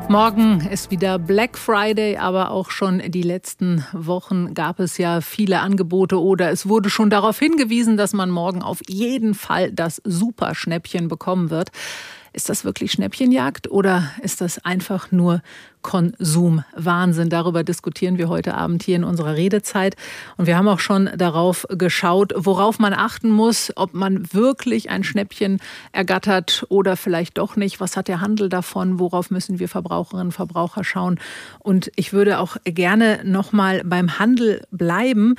Morgen ist wieder Black Friday, aber auch schon die letzten Wochen gab es ja viele Angebote oder es wurde schon darauf hingewiesen, dass man morgen auf jeden Fall das Superschnäppchen bekommen wird. Ist das wirklich Schnäppchenjagd oder ist das einfach nur Konsumwahnsinn? Darüber diskutieren wir heute Abend hier in unserer Redezeit. Und wir haben auch schon darauf geschaut, worauf man achten muss, ob man wirklich ein Schnäppchen ergattert oder vielleicht doch nicht. Was hat der Handel davon? Worauf müssen wir Verbraucherinnen und Verbraucher schauen? Und ich würde auch gerne noch mal beim Handel bleiben.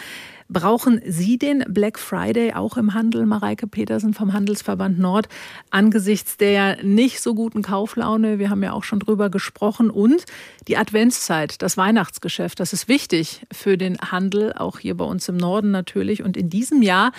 Brauchen Sie den Black Friday auch im Handel, Mareike Petersen vom Handelsverband Nord, angesichts der nicht so guten Kauflaune? Wir haben ja auch schon drüber gesprochen. Und die Adventszeit, das Weihnachtsgeschäft, das ist wichtig für den Handel, auch hier bei uns im Norden natürlich. Und in diesem Jahr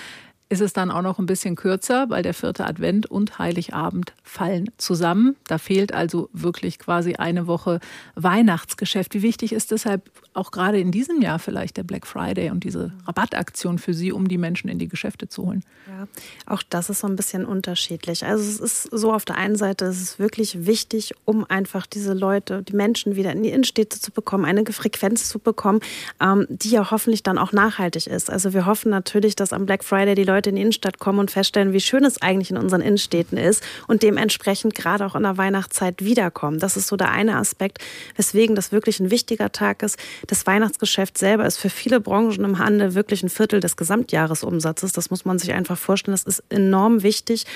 ist es dann auch noch ein bisschen kürzer, weil der vierte Advent und Heiligabend fallen zusammen. Da fehlt also wirklich quasi eine Woche Weihnachtsgeschäft. Wie wichtig ist deshalb auch gerade in diesem Jahr vielleicht der Black Friday und diese Rabattaktion für Sie, um die Menschen in die Geschäfte zu holen? Ja, auch das ist so ein bisschen unterschiedlich. Also es ist so auf der einen Seite, es ist wirklich wichtig, um einfach diese Leute, die Menschen wieder in die Innenstädte zu bekommen, eine Frequenz zu bekommen, ähm, die ja hoffentlich dann auch nachhaltig ist. Also wir hoffen natürlich, dass am Black Friday die Leute Leute in die Innenstadt kommen und feststellen, wie schön es eigentlich in unseren Innenstädten ist und dementsprechend gerade auch in der Weihnachtszeit wiederkommen. Das ist so der eine Aspekt, weswegen das wirklich ein wichtiger Tag ist. Das Weihnachtsgeschäft selber ist für viele Branchen im Handel wirklich ein Viertel des Gesamtjahresumsatzes. Das muss man sich einfach vorstellen. Das ist enorm wichtig.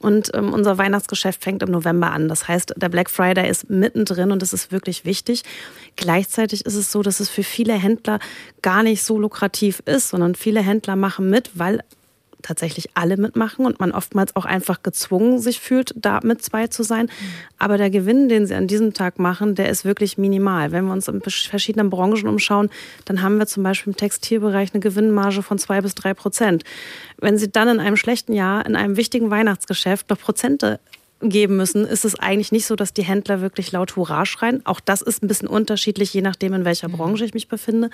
Und ähm, unser Weihnachtsgeschäft fängt im November an. Das heißt, der Black Friday ist mittendrin und das ist wirklich wichtig. Gleichzeitig ist es so, dass es für viele Händler gar nicht so lukrativ ist, sondern viele Händler machen mit, weil tatsächlich alle mitmachen und man oftmals auch einfach gezwungen sich fühlt, da mit zwei zu sein. Aber der Gewinn, den sie an diesem Tag machen, der ist wirklich minimal. Wenn wir uns in verschiedenen Branchen umschauen, dann haben wir zum Beispiel im Textilbereich eine Gewinnmarge von zwei bis drei Prozent. Wenn sie dann in einem schlechten Jahr, in einem wichtigen Weihnachtsgeschäft noch Prozente geben müssen, ist es eigentlich nicht so, dass die Händler wirklich laut Hurra schreien. Auch das ist ein bisschen unterschiedlich, je nachdem, in welcher mhm. Branche ich mich befinde.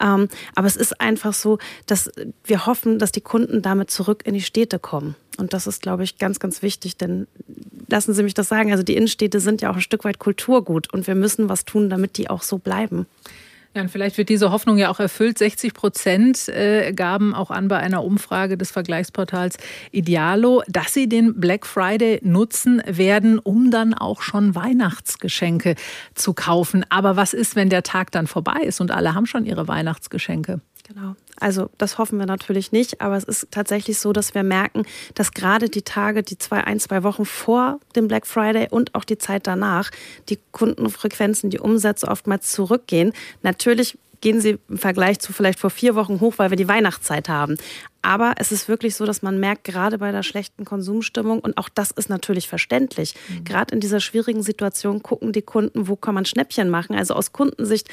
Ähm, aber es ist einfach so, dass wir hoffen, dass die Kunden damit zurück in die Städte kommen. Und das ist, glaube ich, ganz, ganz wichtig, denn lassen Sie mich das sagen, also die Innenstädte sind ja auch ein Stück weit Kulturgut und wir müssen was tun, damit die auch so bleiben. Ja, und vielleicht wird diese Hoffnung ja auch erfüllt. 60 Prozent äh, gaben auch an bei einer Umfrage des Vergleichsportals Idealo, dass sie den Black Friday nutzen werden, um dann auch schon Weihnachtsgeschenke zu kaufen. Aber was ist, wenn der Tag dann vorbei ist und alle haben schon ihre Weihnachtsgeschenke? Genau. Also das hoffen wir natürlich nicht, aber es ist tatsächlich so, dass wir merken, dass gerade die Tage, die zwei, ein, zwei Wochen vor dem Black Friday und auch die Zeit danach, die Kundenfrequenzen, die Umsätze oftmals zurückgehen. Natürlich gehen sie im Vergleich zu vielleicht vor vier Wochen hoch, weil wir die Weihnachtszeit haben. Aber es ist wirklich so, dass man merkt, gerade bei der schlechten Konsumstimmung, und auch das ist natürlich verständlich, mhm. gerade in dieser schwierigen Situation gucken die Kunden, wo kann man Schnäppchen machen. Also aus Kundensicht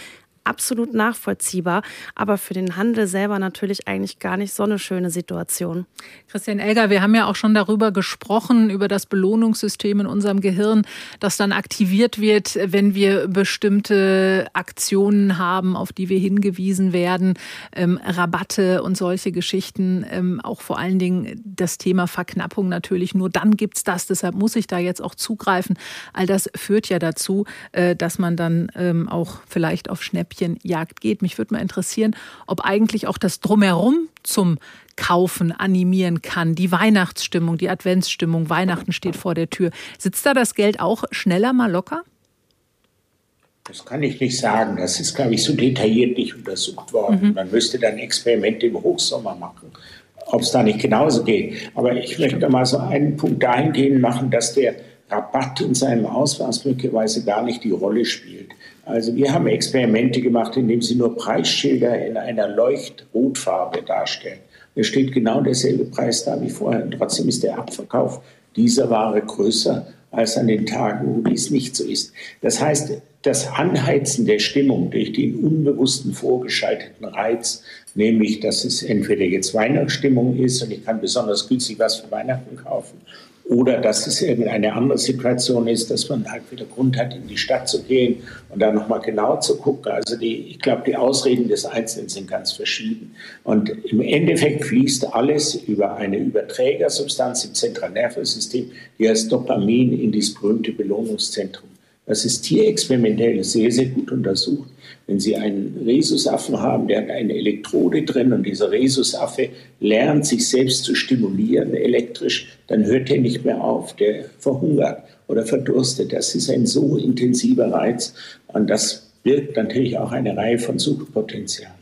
absolut nachvollziehbar, aber für den Handel selber natürlich eigentlich gar nicht so eine schöne Situation. Christian Elger, wir haben ja auch schon darüber gesprochen, über das Belohnungssystem in unserem Gehirn, das dann aktiviert wird, wenn wir bestimmte Aktionen haben, auf die wir hingewiesen werden, ähm, Rabatte und solche Geschichten, ähm, auch vor allen Dingen das Thema Verknappung natürlich. Nur dann gibt es das, deshalb muss ich da jetzt auch zugreifen. All das führt ja dazu, äh, dass man dann ähm, auch vielleicht auf Schnäppchenjagd geht. Mich würde mal interessieren, ob eigentlich auch das Drumherum zum Kaufen animieren kann. Die Weihnachtsstimmung, die Adventsstimmung, Weihnachten steht vor der Tür. Sitzt da das Geld auch schneller mal locker? Das kann ich nicht sagen. Das ist, glaube ich, so detailliert nicht untersucht worden. Mhm. Man müsste dann Experimente im Hochsommer machen, ob es da nicht genauso geht. Aber ich möchte mal so einen Punkt dahingehend machen, dass der Rabatt in seinem Ausmaß möglicherweise gar nicht die Rolle spielt. Also wir haben Experimente gemacht, indem sie nur Preisschilder in einer Leuchtrotfarbe darstellen. Es steht genau derselbe Preis da wie vorher. Und trotzdem ist der Abverkauf dieser Ware größer als an den Tagen, wo dies nicht so ist. Das heißt, das Anheizen der Stimmung durch den unbewussten vorgeschalteten Reiz, nämlich dass es entweder jetzt Weihnachtsstimmung ist und ich kann besonders günstig was für Weihnachten kaufen oder dass es irgendeine andere Situation ist, dass man halt wieder Grund hat, in die Stadt zu gehen und da nochmal genau zu gucken. Also die, ich glaube, die Ausreden des Einzelnen sind ganz verschieden. Und im Endeffekt fließt alles über eine Überträgersubstanz im Zentralnervensystem, die heißt Dopamin, in dieses berühmte Belohnungszentrum. Das ist tierexperimentell sehr, sehr gut untersucht. Wenn Sie einen Rhesusaffen haben, der hat eine Elektrode drin und dieser Rhesusaffe lernt, sich selbst zu stimulieren elektrisch, dann hört er nicht mehr auf, der verhungert oder verdurstet. Das ist ein so intensiver Reiz und das birgt natürlich auch eine Reihe von Suchtpotenzialen.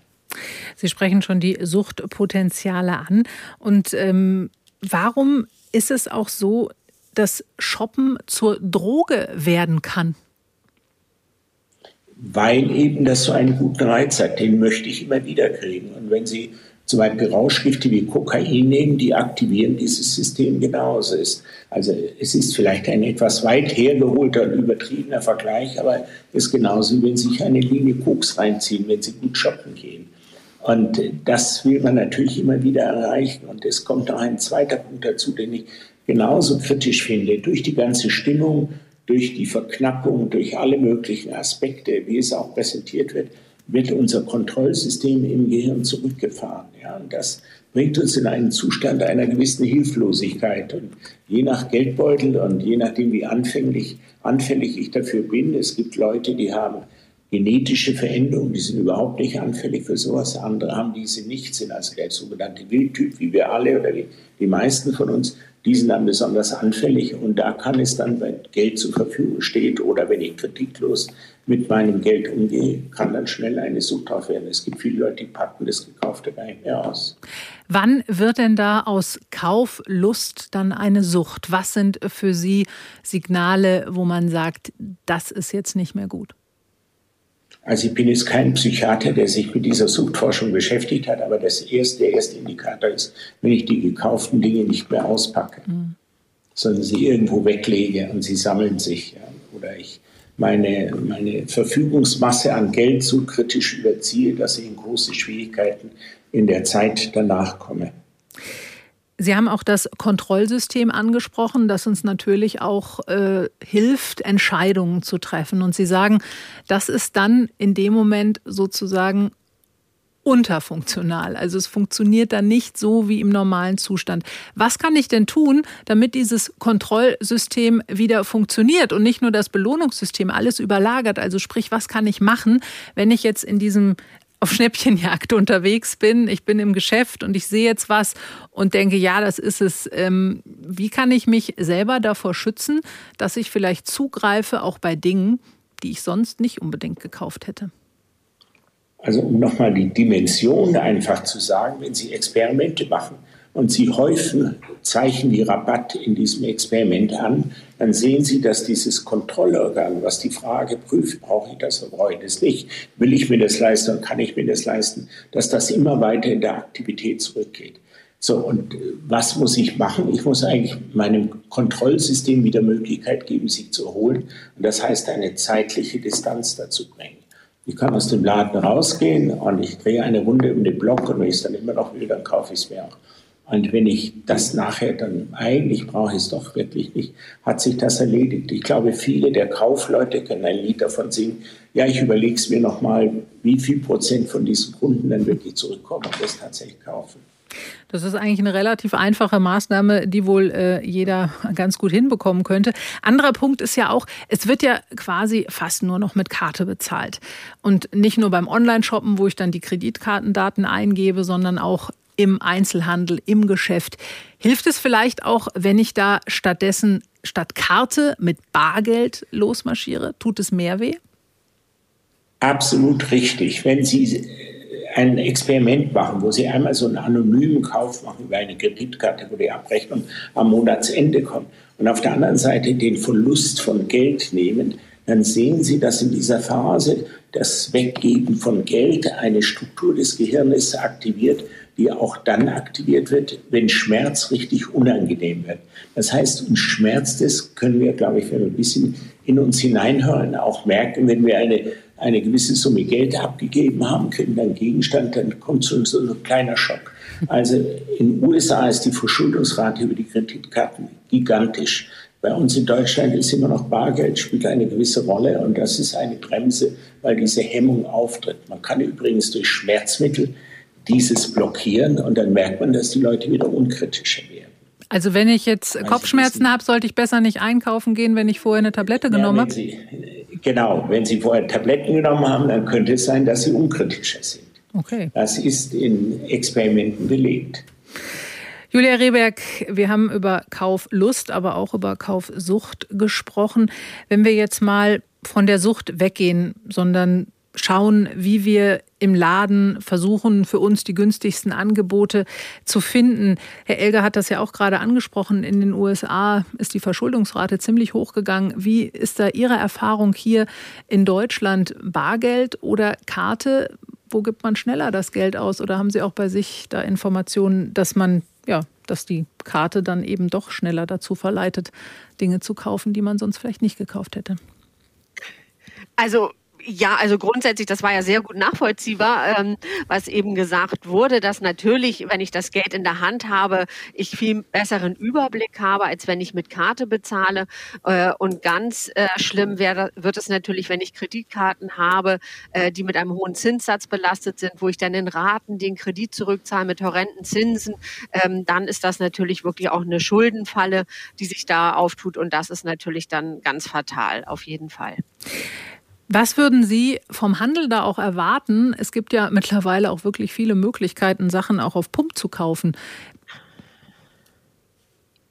Sie sprechen schon die Suchtpotenziale an. Und ähm, warum ist es auch so, dass Shoppen zur Droge werden kann? Weil eben das so einen guten Reiz hat, den möchte ich immer wieder kriegen. Und wenn Sie zum Beispiel Rauschgifte wie Kokain nehmen, die aktivieren dieses System genauso. Also es ist vielleicht ein etwas weit hergeholter und übertriebener Vergleich, aber es ist genauso, wenn Sie sich eine Linie Koks reinziehen, wenn Sie gut shoppen gehen. Und das will man natürlich immer wieder erreichen. Und es kommt noch ein zweiter Punkt dazu, den ich genauso kritisch finde, durch die ganze Stimmung, durch die Verknappung, durch alle möglichen Aspekte, wie es auch präsentiert wird, wird unser Kontrollsystem im Gehirn zurückgefahren. Ja, und das bringt uns in einen Zustand einer gewissen Hilflosigkeit. Und je nach Geldbeutel und je nachdem, wie anfänglich, anfällig ich dafür bin, es gibt Leute, die haben genetische Veränderungen, die sind überhaupt nicht anfällig für sowas. Andere haben diese nicht, sind also der sogenannte Wildtyp, wie wir alle oder wie die meisten von uns die sind dann besonders anfällig und da kann es dann, wenn Geld zur Verfügung steht oder wenn ich kritiklos mit meinem Geld umgehe, kann dann schnell eine Sucht drauf werden. Es gibt viele Leute, die packen das Gekaufte gar nicht mehr aus. Wann wird denn da aus Kauflust dann eine Sucht? Was sind für Sie Signale, wo man sagt, das ist jetzt nicht mehr gut? Also ich bin jetzt kein Psychiater, der sich mit dieser Suchtforschung beschäftigt hat, aber das erste, der erste Indikator ist, wenn ich die gekauften Dinge nicht mehr auspacke, mhm. sondern sie irgendwo weglege und sie sammeln sich. Ja, oder ich meine, meine Verfügungsmasse an Geld so kritisch überziehe, dass ich in große Schwierigkeiten in der Zeit danach komme. Sie haben auch das Kontrollsystem angesprochen, das uns natürlich auch äh, hilft, Entscheidungen zu treffen. Und Sie sagen, das ist dann in dem Moment sozusagen unterfunktional. Also es funktioniert dann nicht so wie im normalen Zustand. Was kann ich denn tun, damit dieses Kontrollsystem wieder funktioniert und nicht nur das Belohnungssystem alles überlagert? Also sprich, was kann ich machen, wenn ich jetzt in diesem auf Schnäppchenjagd unterwegs bin, ich bin im Geschäft und ich sehe jetzt was und denke, ja, das ist es. Ähm, wie kann ich mich selber davor schützen, dass ich vielleicht zugreife, auch bei Dingen, die ich sonst nicht unbedingt gekauft hätte? Also um nochmal die Dimension einfach zu sagen, wenn Sie Experimente machen, und Sie häufen Zeichen wie Rabatt in diesem Experiment an, dann sehen Sie, dass dieses Kontrollorgan, was die Frage prüft, brauche ich das oder brauche ich das nicht, will ich mir das leisten und kann ich mir das leisten, dass das immer weiter in der Aktivität zurückgeht. So, und was muss ich machen? Ich muss eigentlich meinem Kontrollsystem wieder Möglichkeit geben, sich zu erholen. Und das heißt, eine zeitliche Distanz dazu bringen. Ich kann aus dem Laden rausgehen und ich drehe eine Runde um den Block und wenn ich es dann immer noch will, dann kaufe ich es mir auch. Und wenn ich das nachher dann eigentlich brauche ich es doch wirklich nicht, hat sich das erledigt. Ich glaube, viele der Kaufleute können ein Lied davon singen. Ja, ich überlege es mir nochmal, wie viel Prozent von diesen Kunden dann wirklich zurückkommen und das tatsächlich kaufen. Das ist eigentlich eine relativ einfache Maßnahme, die wohl äh, jeder ganz gut hinbekommen könnte. Anderer Punkt ist ja auch, es wird ja quasi fast nur noch mit Karte bezahlt. Und nicht nur beim Online-Shoppen, wo ich dann die Kreditkartendaten eingebe, sondern auch im Einzelhandel, im Geschäft. Hilft es vielleicht auch, wenn ich da stattdessen statt Karte mit Bargeld losmarschiere? Tut es mehr weh? Absolut richtig. Wenn Sie ein Experiment machen, wo Sie einmal so einen anonymen Kauf machen über eine Kreditkarte, wo die Abrechnung am Monatsende kommt und auf der anderen Seite den Verlust von Geld nehmen, dann sehen Sie, dass in dieser Phase das Weggeben von Geld eine Struktur des Gehirnes aktiviert, die auch dann aktiviert wird, wenn Schmerz richtig unangenehm wird. Das heißt, uns schmerzt es, können wir, glaube ich, wenn wir ein bisschen in uns hineinhören, auch merken, wenn wir eine, eine gewisse Summe Geld abgegeben haben, kriegen dann Gegenstand, dann kommt so, so ein kleiner Schock. Also in den USA ist die Verschuldungsrate über die Kreditkarten gigantisch. Bei uns in Deutschland ist immer noch Bargeld, spielt eine gewisse Rolle und das ist eine Bremse, weil diese Hemmung auftritt. Man kann übrigens durch Schmerzmittel dieses blockieren und dann merkt man, dass die Leute wieder unkritischer werden. Also wenn ich jetzt also Kopfschmerzen habe, sollte ich besser nicht einkaufen gehen, wenn ich vorher eine Tablette genommen ja, habe? Genau, wenn Sie vorher Tabletten genommen haben, dann könnte es sein, dass Sie unkritischer sind. Okay. Das ist in Experimenten belegt. Julia Rehberg, wir haben über Kauflust, aber auch über Kaufsucht gesprochen. Wenn wir jetzt mal von der Sucht weggehen, sondern schauen, wie wir im Laden versuchen, für uns die günstigsten Angebote zu finden. Herr Elger hat das ja auch gerade angesprochen. In den USA ist die Verschuldungsrate ziemlich hochgegangen. Wie ist da Ihre Erfahrung hier in Deutschland? Bargeld oder Karte? Wo gibt man schneller das Geld aus? Oder haben Sie auch bei sich da Informationen, dass man, ja, dass die Karte dann eben doch schneller dazu verleitet, Dinge zu kaufen, die man sonst vielleicht nicht gekauft hätte? Also ja, also grundsätzlich, das war ja sehr gut nachvollziehbar, ähm, was eben gesagt wurde, dass natürlich, wenn ich das Geld in der Hand habe, ich viel besseren Überblick habe, als wenn ich mit Karte bezahle. Äh, und ganz äh, schlimm wäre, wird es natürlich, wenn ich Kreditkarten habe, äh, die mit einem hohen Zinssatz belastet sind, wo ich dann in Raten den Kredit zurückzahle mit horrenden Zinsen. Ähm, dann ist das natürlich wirklich auch eine Schuldenfalle, die sich da auftut. Und das ist natürlich dann ganz fatal, auf jeden Fall. Was würden Sie vom Handel da auch erwarten? Es gibt ja mittlerweile auch wirklich viele Möglichkeiten, Sachen auch auf Pump zu kaufen.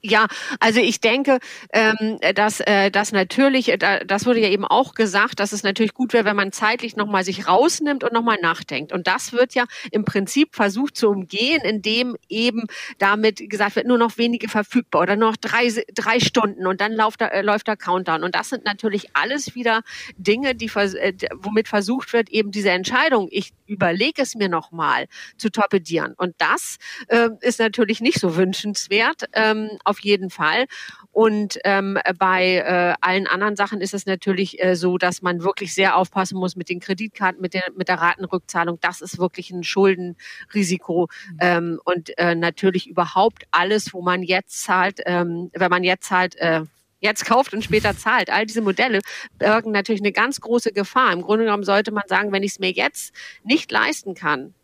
Ja, also ich denke, ähm, dass äh, das natürlich, äh, das wurde ja eben auch gesagt, dass es natürlich gut wäre, wenn man zeitlich nochmal sich rausnimmt und nochmal nachdenkt. Und das wird ja im Prinzip versucht zu umgehen, indem eben damit gesagt wird, nur noch wenige verfügbar oder nur noch drei, drei Stunden und dann läuft der, äh, läuft der Countdown. Und das sind natürlich alles wieder Dinge, die äh, womit versucht wird, eben diese Entscheidung, ich überlege es mir nochmal, zu torpedieren. Und das äh, ist natürlich nicht so wünschenswert. Ähm, auf jeden Fall. Und ähm, bei äh, allen anderen Sachen ist es natürlich äh, so, dass man wirklich sehr aufpassen muss mit den Kreditkarten, mit der, mit der Ratenrückzahlung. Das ist wirklich ein Schuldenrisiko. Mhm. Ähm, und äh, natürlich überhaupt alles, wo man jetzt zahlt, ähm, wenn man jetzt zahlt, äh, jetzt kauft und später zahlt. All diese Modelle bergen natürlich eine ganz große Gefahr. Im Grunde genommen sollte man sagen, wenn ich es mir jetzt nicht leisten kann,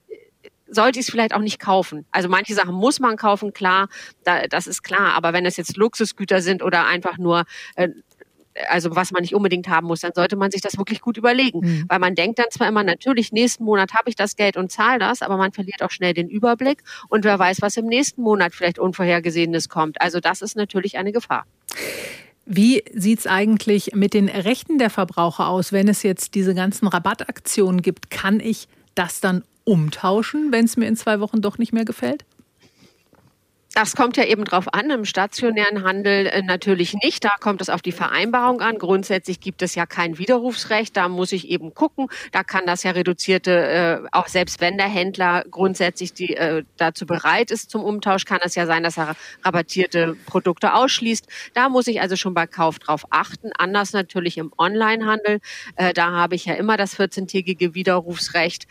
sollte ich es vielleicht auch nicht kaufen. Also manche Sachen muss man kaufen, klar, da, das ist klar. Aber wenn es jetzt Luxusgüter sind oder einfach nur äh, also was man nicht unbedingt haben muss, dann sollte man sich das wirklich gut überlegen. Mhm. Weil man denkt dann zwar immer, natürlich, nächsten Monat habe ich das Geld und zahle das, aber man verliert auch schnell den Überblick und wer weiß, was im nächsten Monat vielleicht Unvorhergesehenes kommt. Also das ist natürlich eine Gefahr. Wie sieht es eigentlich mit den Rechten der Verbraucher aus, wenn es jetzt diese ganzen Rabattaktionen gibt? Kann ich das dann umtauschen, wenn es mir in zwei Wochen doch nicht mehr gefällt? Das kommt ja eben drauf an. Im stationären Handel äh, natürlich nicht. Da kommt es auf die Vereinbarung an. Grundsätzlich gibt es ja kein Widerrufsrecht. Da muss ich eben gucken. Da kann das ja reduzierte, äh, auch selbst wenn der Händler grundsätzlich die, äh, dazu bereit ist zum Umtausch, kann es ja sein, dass er rabattierte Produkte ausschließt. Da muss ich also schon bei Kauf drauf achten. Anders natürlich im Onlinehandel. Äh, da habe ich ja immer das 14-tägige Widerrufsrecht.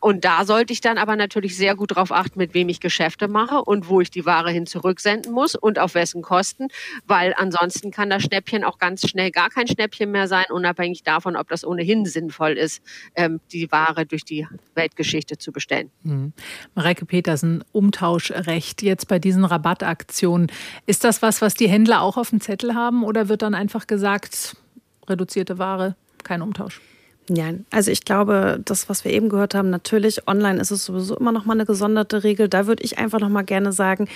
Und da sollte ich dann aber natürlich sehr gut darauf achten, mit wem ich Geschäfte mache und wo ich die Ware hin zurücksenden muss und auf wessen Kosten, weil ansonsten kann das Schnäppchen auch ganz schnell gar kein Schnäppchen mehr sein, unabhängig davon, ob das ohnehin sinnvoll ist, ähm, die Ware durch die Weltgeschichte zu bestellen. Mhm. Mareike Petersen, Umtauschrecht jetzt bei diesen Rabattaktionen. Ist das was, was die Händler auch auf dem Zettel haben oder wird dann einfach gesagt, reduzierte Ware, kein Umtausch? Ja, also ich glaube, das, was wir eben gehört haben, natürlich, online ist es sowieso immer noch mal eine gesonderte Regel. Da würde ich einfach noch mal gerne sagen,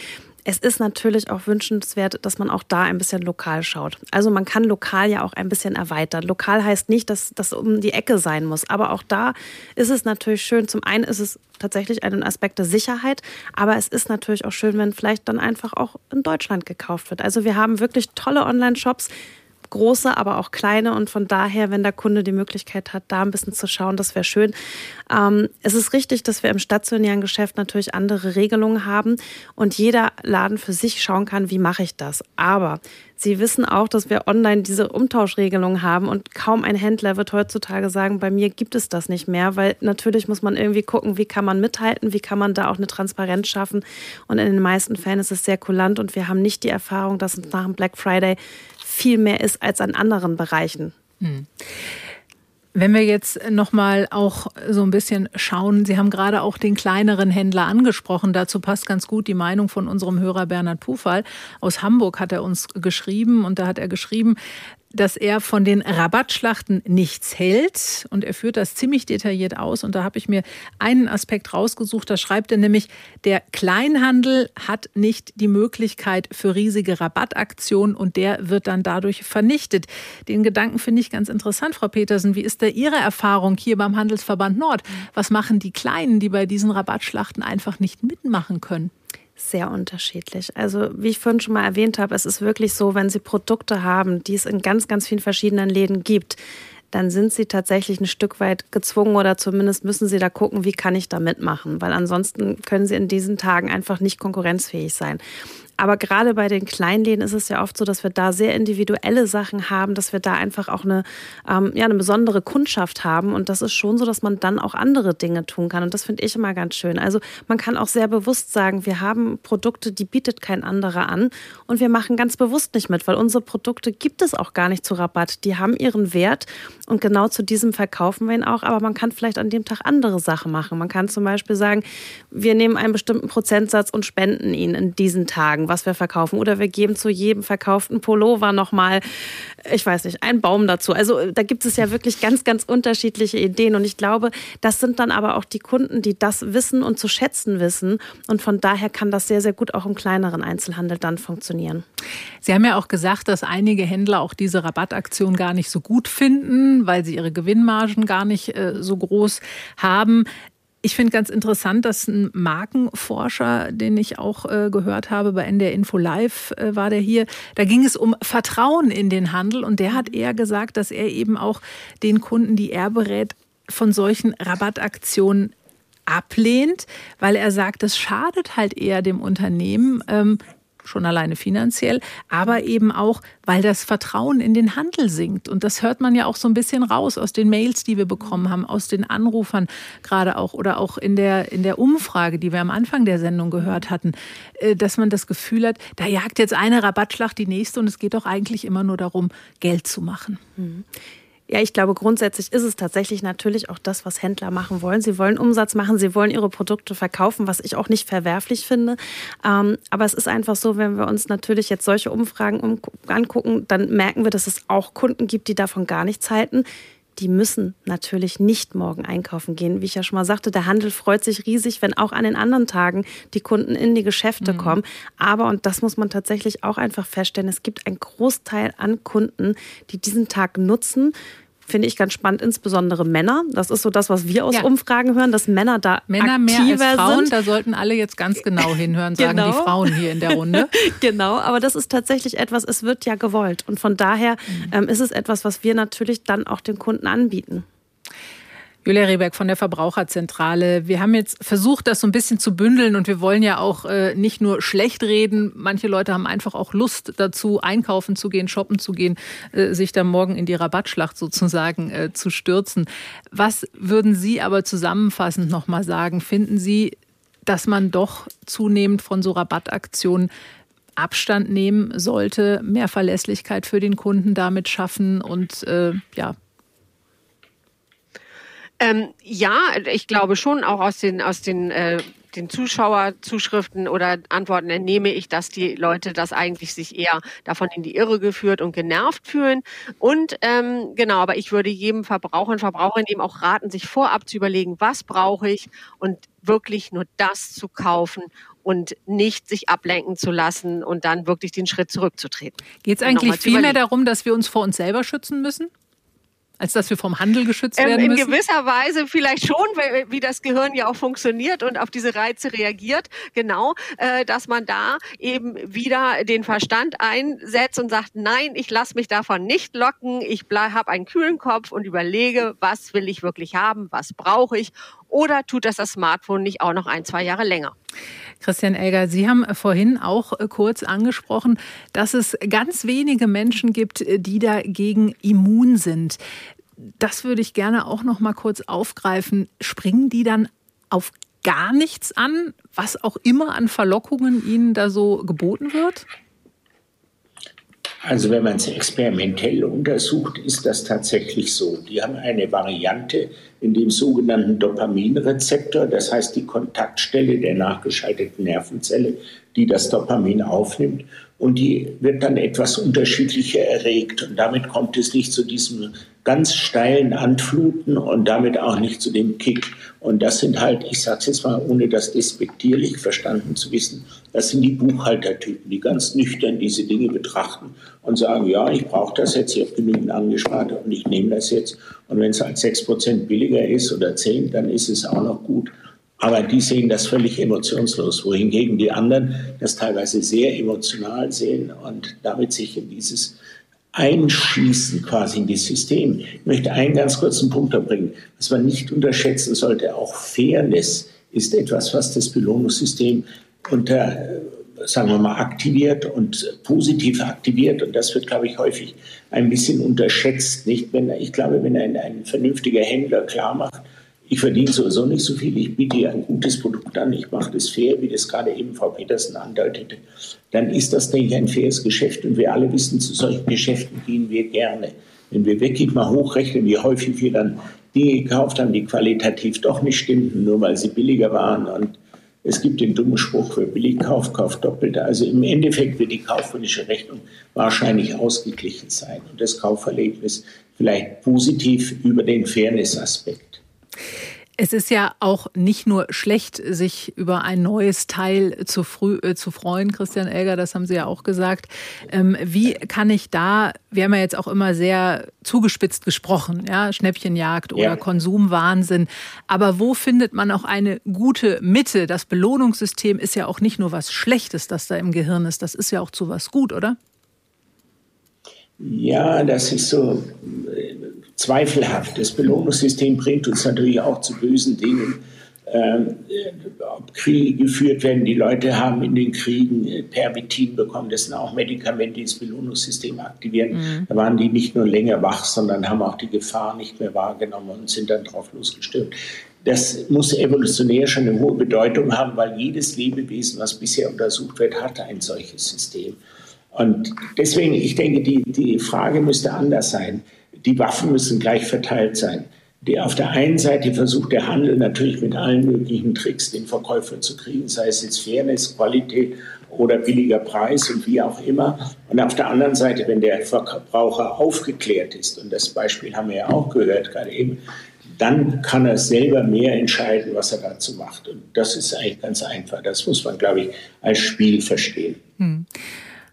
es ist natürlich auch wünschenswert, dass man auch da ein bisschen lokal schaut. Also man kann lokal ja auch ein bisschen erweitern. Lokal heißt nicht, dass das um die Ecke sein muss, aber auch da ist es natürlich schön. Zum einen ist es tatsächlich ein Aspekt der Sicherheit, aber es ist natürlich auch schön, wenn vielleicht dann einfach auch in Deutschland gekauft wird. Also wir haben wirklich tolle Online-Shops, große, aber auch kleine. Und von daher, wenn der Kunde die Möglichkeit hat, da ein bisschen zu schauen, das wäre schön. Ähm, es ist richtig, dass wir im stationären Geschäft natürlich andere Regelungen haben und jeder Laden für sich schauen kann, wie mache ich das. Aber Sie wissen auch, dass wir online diese Umtauschregelung haben und kaum ein Händler wird heutzutage sagen, bei mir gibt es das nicht mehr, weil natürlich muss man irgendwie gucken, wie kann man mithalten, wie kann man da auch eine Transparenz schaffen. Und in den meisten Fällen ist es sehr kulant und wir haben nicht die Erfahrung, dass es nach dem Black Friday viel mehr ist als an anderen Bereichen. Hm. Wenn wir jetzt nochmal auch so ein bisschen schauen, Sie haben gerade auch den kleineren Händler angesprochen. Dazu passt ganz gut die Meinung von unserem Hörer Bernhard Pufall. Aus Hamburg hat er uns geschrieben und da hat er geschrieben, dass er von den Rabattschlachten nichts hält und er führt das ziemlich detailliert aus und da habe ich mir einen Aspekt rausgesucht, da schreibt er nämlich, der Kleinhandel hat nicht die Möglichkeit für riesige Rabattaktionen und der wird dann dadurch vernichtet. Den Gedanken finde ich ganz interessant, Frau Petersen. Wie ist da Ihre Erfahrung hier beim Handelsverband Nord? Was machen die Kleinen, die bei diesen Rabattschlachten einfach nicht mitmachen können? Sehr unterschiedlich. Also wie ich vorhin schon mal erwähnt habe, es ist wirklich so, wenn Sie Produkte haben, die es in ganz, ganz vielen verschiedenen Läden gibt, dann sind sie tatsächlich ein Stück weit gezwungen oder zumindest müssen sie da gucken, wie kann ich da mitmachen, weil ansonsten können sie in diesen Tagen einfach nicht konkurrenzfähig sein. Aber gerade bei den Kleinläden ist es ja oft so, dass wir da sehr individuelle Sachen haben, dass wir da einfach auch eine, ähm, ja, eine besondere Kundschaft haben. Und das ist schon so, dass man dann auch andere Dinge tun kann. Und das finde ich immer ganz schön. Also man kann auch sehr bewusst sagen, wir haben Produkte, die bietet kein anderer an. Und wir machen ganz bewusst nicht mit, weil unsere Produkte gibt es auch gar nicht zu Rabatt. Die haben ihren Wert und genau zu diesem verkaufen wir ihn auch. Aber man kann vielleicht an dem Tag andere Sachen machen. Man kann zum Beispiel sagen, wir nehmen einen bestimmten Prozentsatz und spenden ihn in diesen Tagen sagen, was wir verkaufen. Oder wir geben zu jedem verkauften Pullover nochmal, ich weiß nicht, einen Baum dazu. Also da gibt es ja wirklich ganz, ganz unterschiedliche Ideen. Und ich glaube, das sind dann aber auch die Kunden, die das wissen und zu schätzen wissen. Und von daher kann das sehr, sehr gut auch im kleineren Einzelhandel dann funktionieren. Sie haben ja auch gesagt, dass einige Händler auch diese Rabattaktion gar nicht so gut finden, weil sie ihre Gewinnmargen gar nicht äh, so groß haben. Ich finde ganz interessant, dass ein Markenforscher, den ich auch äh, gehört habe bei NDR Info Live, äh, war der hier. Da ging es um Vertrauen in den Handel und der hat eher gesagt, dass er eben auch den Kunden, die er berät, von solchen Rabattaktionen ablehnt, weil er sagt, das schadet halt eher dem Unternehmen. Ähm, schon alleine finanziell, aber eben auch, weil das Vertrauen in den Handel sinkt. Und das hört man ja auch so ein bisschen raus aus den Mails, die wir bekommen haben, aus den Anrufern gerade auch oder auch in der, in der Umfrage, die wir am Anfang der Sendung gehört hatten, äh, dass man das Gefühl hat, da jagt jetzt eine Rabattschlacht die nächste und es geht doch eigentlich immer nur darum, Geld zu machen. Mhm. Ja, ich glaube, grundsätzlich ist es tatsächlich natürlich auch das, was Händler machen wollen. Sie wollen Umsatz machen, sie wollen ihre Produkte verkaufen, was ich auch nicht verwerflich finde. Ähm, aber es ist einfach so, wenn wir uns natürlich jetzt solche Umfragen angucken, dann merken wir, dass es auch Kunden gibt, die davon gar nichts halten die müssen natürlich nicht morgen einkaufen gehen. Wie ich ja schon mal sagte, der Handel freut sich riesig, wenn auch an den anderen Tagen die Kunden in die Geschäfte mhm. kommen. Aber, und das muss man tatsächlich auch einfach feststellen, es gibt einen Großteil an Kunden, die diesen Tag nutzen finde ich ganz spannend, insbesondere Männer. Das ist so das, was wir aus ja. Umfragen hören, dass Männer da Männer aktiver mehr als Frauen, sind. Da sollten alle jetzt ganz genau hinhören, sagen genau. die Frauen hier in der Runde. genau, aber das ist tatsächlich etwas, es wird ja gewollt. Und von daher mhm. ähm, ist es etwas, was wir natürlich dann auch den Kunden anbieten. Julia Rehberg von der Verbraucherzentrale. Wir haben jetzt versucht, das so ein bisschen zu bündeln und wir wollen ja auch äh, nicht nur schlecht reden. Manche Leute haben einfach auch Lust dazu, einkaufen zu gehen, shoppen zu gehen, äh, sich dann morgen in die Rabattschlacht sozusagen äh, zu stürzen. Was würden Sie aber zusammenfassend nochmal sagen? Finden Sie, dass man doch zunehmend von so Rabattaktionen Abstand nehmen sollte, mehr Verlässlichkeit für den Kunden damit schaffen und äh, ja, ähm, ja, ich glaube schon, auch aus den, aus den, äh, den Zuschauerzuschriften oder Antworten entnehme ich, dass die Leute das eigentlich sich eher davon in die Irre geführt und genervt fühlen. Und ähm, genau, aber ich würde jedem Verbraucher und Verbraucherin eben auch raten, sich vorab zu überlegen, was brauche ich und wirklich nur das zu kaufen und nicht sich ablenken zu lassen und dann wirklich den Schritt zurückzutreten. Geht es eigentlich vielmehr darum, dass wir uns vor uns selber schützen müssen? Als dass wir vom Handel geschützt ähm, werden ähm, in müssen? In gewisser Weise vielleicht schon, wie das Gehirn ja auch funktioniert und auf diese Reize reagiert. Genau, äh, dass man da eben wieder den Verstand einsetzt und sagt, nein, ich lasse mich davon nicht locken. Ich habe einen kühlen Kopf und überlege, was will ich wirklich haben, was brauche ich oder tut das das Smartphone nicht auch noch ein, zwei Jahre länger? Christian Elger, Sie haben vorhin auch äh, kurz angesprochen, dass es ganz wenige Menschen gibt, äh, die dagegen immun sind. Das würde ich gerne auch noch mal kurz aufgreifen. Springen die dann auf gar nichts an, was auch immer an Verlockungen ihnen da so geboten wird? Also wenn man es experimentell untersucht, ist das tatsächlich so. Die haben eine Variante in dem sogenannten Dopaminrezeptor, das heißt die Kontaktstelle der nachgeschalteten Nervenzelle, die das Dopamin aufnimmt und die wird dann etwas unterschiedlicher erregt und damit kommt es nicht zu diesem ganz steilen Anfluten und damit auch nicht zu dem Kick. Und das sind halt, ich sage es jetzt mal, ohne das despektierlich verstanden zu wissen, das sind die Buchhaltertypen, die ganz nüchtern diese Dinge betrachten und sagen, ja, ich brauche das jetzt, ich habe genügend angespart und ich nehme das jetzt. Und wenn es halt sechs Prozent billiger ist oder zehn, dann ist es auch noch gut. Aber die sehen das völlig emotionslos, wohingegen die anderen das teilweise sehr emotional sehen und damit sich in dieses Einschießen quasi in das System. Ich möchte einen ganz kurzen Punkt erbringen. Was man nicht unterschätzen sollte, auch Fairness ist etwas, was das Belohnungssystem unter, sagen wir mal, aktiviert und positiv aktiviert. Und das wird, glaube ich, häufig ein bisschen unterschätzt. Nicht? Wenn, ich glaube, wenn ein, ein vernünftiger Händler klar macht, ich verdiene sowieso nicht so viel, ich biete ein gutes Produkt an, ich mache das fair, wie das gerade eben Frau Petersen andeutete, dann ist das, denke ich, ein faires Geschäft. Und wir alle wissen, zu solchen Geschäften gehen wir gerne. Wenn wir wirklich mal hochrechnen, wie häufig wir dann Dinge gekauft haben, die qualitativ doch nicht stimmten, nur weil sie billiger waren. Und es gibt den dummen Spruch, wer billig kauft, kauft doppelt. Also im Endeffekt wird die kaufmännische Rechnung wahrscheinlich ausgeglichen sein und das Kauferlebnis vielleicht positiv über den Fairness-Aspekt. Es ist ja auch nicht nur schlecht, sich über ein neues Teil zu, früh, äh, zu freuen, Christian Elger, das haben Sie ja auch gesagt. Ähm, wie kann ich da, wir haben ja jetzt auch immer sehr zugespitzt gesprochen, ja, Schnäppchenjagd oder ja. Konsumwahnsinn. Aber wo findet man auch eine gute Mitte? Das Belohnungssystem ist ja auch nicht nur was Schlechtes, das da im Gehirn ist, das ist ja auch zu was gut, oder? Ja, das ist so zweifelhaft. Das Belohnungssystem bringt uns natürlich auch zu bösen Dingen. Ähm, ob Kriege geführt werden, die Leute haben in den Kriegen äh, Pervitin bekommen, das sind auch Medikamente, die das Belohnungssystem aktivieren. Mhm. Da waren die nicht nur länger wach, sondern haben auch die Gefahr nicht mehr wahrgenommen und sind dann drauf losgestürmt. Das muss evolutionär schon eine hohe Bedeutung haben, weil jedes Lebewesen, was bisher untersucht wird, hat ein solches System. Und deswegen, ich denke, die, die Frage müsste anders sein die Waffen müssen gleich verteilt sein. Die, auf der einen Seite versucht der Handel natürlich mit allen möglichen Tricks den Verkäufer zu kriegen, sei es jetzt Fairness, Qualität oder billiger Preis und wie auch immer. Und auf der anderen Seite, wenn der Verbraucher aufgeklärt ist, und das Beispiel haben wir ja auch gehört gerade eben, dann kann er selber mehr entscheiden, was er dazu macht. Und das ist eigentlich ganz einfach. Das muss man, glaube ich, als Spiel verstehen. Hm.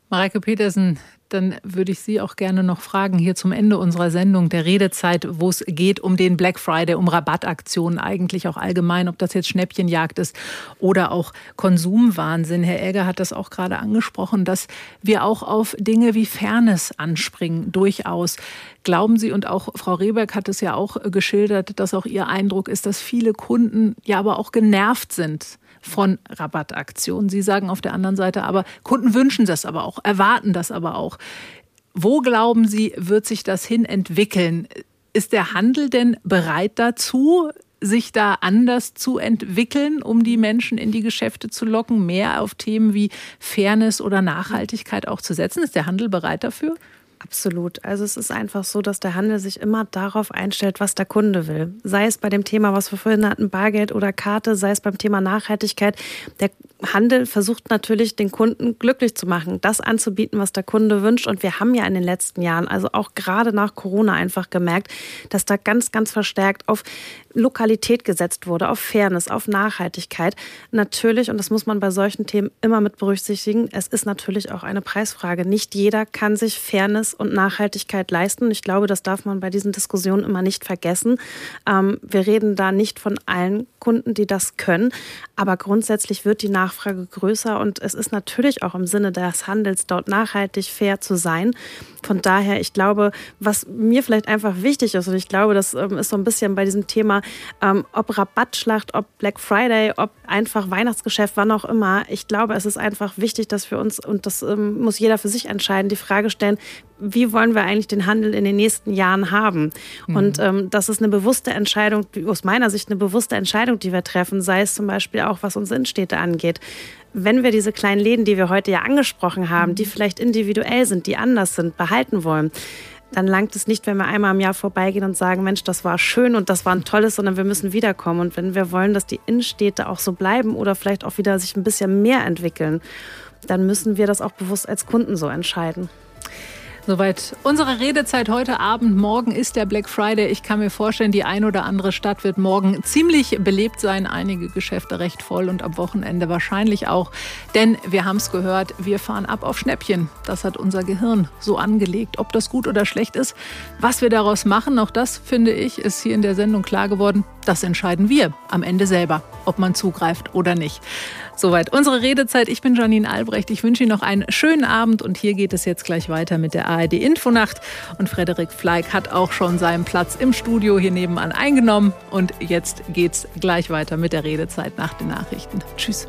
Mareike Petersen, dann würde ich Sie auch gerne noch fragen, hier zum Ende unserer Sendung, der Redezeit, wo es geht um den Black Friday, um Rabattaktionen eigentlich auch allgemein, ob das jetzt Schnäppchenjagd ist oder auch Konsumwahnsinn. Herr Egger hat das auch gerade angesprochen, dass wir auch auf Dinge wie Fairness anspringen, durchaus. Glauben Sie, und auch Frau Rehberg hat es ja auch geschildert, dass auch Ihr Eindruck ist, dass viele Kunden ja aber auch genervt sind von Rabattaktionen. Sie sagen auf der anderen Seite aber, Kunden wünschen das aber auch, erwarten das aber auch. Wo glauben Sie, wird sich das hin entwickeln? Ist der Handel denn bereit dazu, sich da anders zu entwickeln, um die Menschen in die Geschäfte zu locken, mehr auf Themen wie Fairness oder Nachhaltigkeit auch zu setzen? Ist der Handel bereit dafür? Absolut. Also es ist einfach so, dass der Handel sich immer darauf einstellt, was der Kunde will. Sei es bei dem Thema, was wir vorhin hatten, Bargeld oder Karte, sei es beim Thema Nachhaltigkeit. Der Handel versucht natürlich, den Kunden glücklich zu machen, das anzubieten, was der Kunde wünscht. Und wir haben ja in den letzten Jahren, also auch gerade nach Corona einfach gemerkt, dass da ganz, ganz verstärkt auf Lokalität gesetzt wurde, auf Fairness, auf Nachhaltigkeit. Natürlich, und das muss man bei solchen Themen immer mit berücksichtigen, es ist natürlich auch eine Preisfrage. Nicht jeder kann sich Fairness und Nachhaltigkeit leisten. Ich glaube, das darf man bei diesen Diskussionen immer nicht vergessen. Ähm, wir reden da nicht von allen Kunden, die das können, aber grundsätzlich wird die Nachfrage größer und es ist natürlich auch im Sinne des Handels dort nachhaltig fair zu sein. Von daher, ich glaube, was mir vielleicht einfach wichtig ist, und ich glaube, das ähm, ist so ein bisschen bei diesem Thema, ähm, ob Rabattschlacht, ob Black Friday, ob einfach Weihnachtsgeschäft, wann auch immer. Ich glaube, es ist einfach wichtig, dass wir uns, und das ähm, muss jeder für sich entscheiden, die Frage stellen, wie wollen wir eigentlich den Handel in den nächsten Jahren haben? Mhm. Und ähm, das ist eine bewusste Entscheidung, aus meiner Sicht eine bewusste Entscheidung, die wir treffen, sei es zum Beispiel auch, was unsere Innenstädte angeht wenn wir diese kleinen Läden, die wir heute ja angesprochen haben, die vielleicht individuell sind, die anders sind, behalten wollen, dann langt es nicht, wenn wir einmal im Jahr vorbeigehen und sagen, Mensch, das war schön und das war ein tolles, sondern wir müssen wiederkommen. Und wenn wir wollen, dass die Innenstädte auch so bleiben oder vielleicht auch wieder sich ein bisschen mehr entwickeln, dann müssen wir das auch bewusst als Kunden so entscheiden. Soweit unsere Redezeit heute Abend. Morgen ist der Black Friday. Ich kann mir vorstellen, die ein oder andere Stadt wird morgen ziemlich belebt sein. Einige Geschäfte recht voll und am Wochenende wahrscheinlich auch. Denn wir haben es gehört, wir fahren ab auf Schnäppchen. Das hat unser Gehirn so angelegt. Ob das gut oder schlecht ist, was wir daraus machen, auch das finde ich, ist hier in der Sendung klar geworden. Das entscheiden wir am Ende selber, ob man zugreift oder nicht. Soweit unsere Redezeit. Ich bin Janine Albrecht. Ich wünsche Ihnen noch einen schönen Abend und hier geht es jetzt gleich weiter mit der ARD Infonacht. Und Frederik Fleig hat auch schon seinen Platz im Studio hier nebenan eingenommen. Und jetzt geht's gleich weiter mit der Redezeit nach den Nachrichten. Tschüss.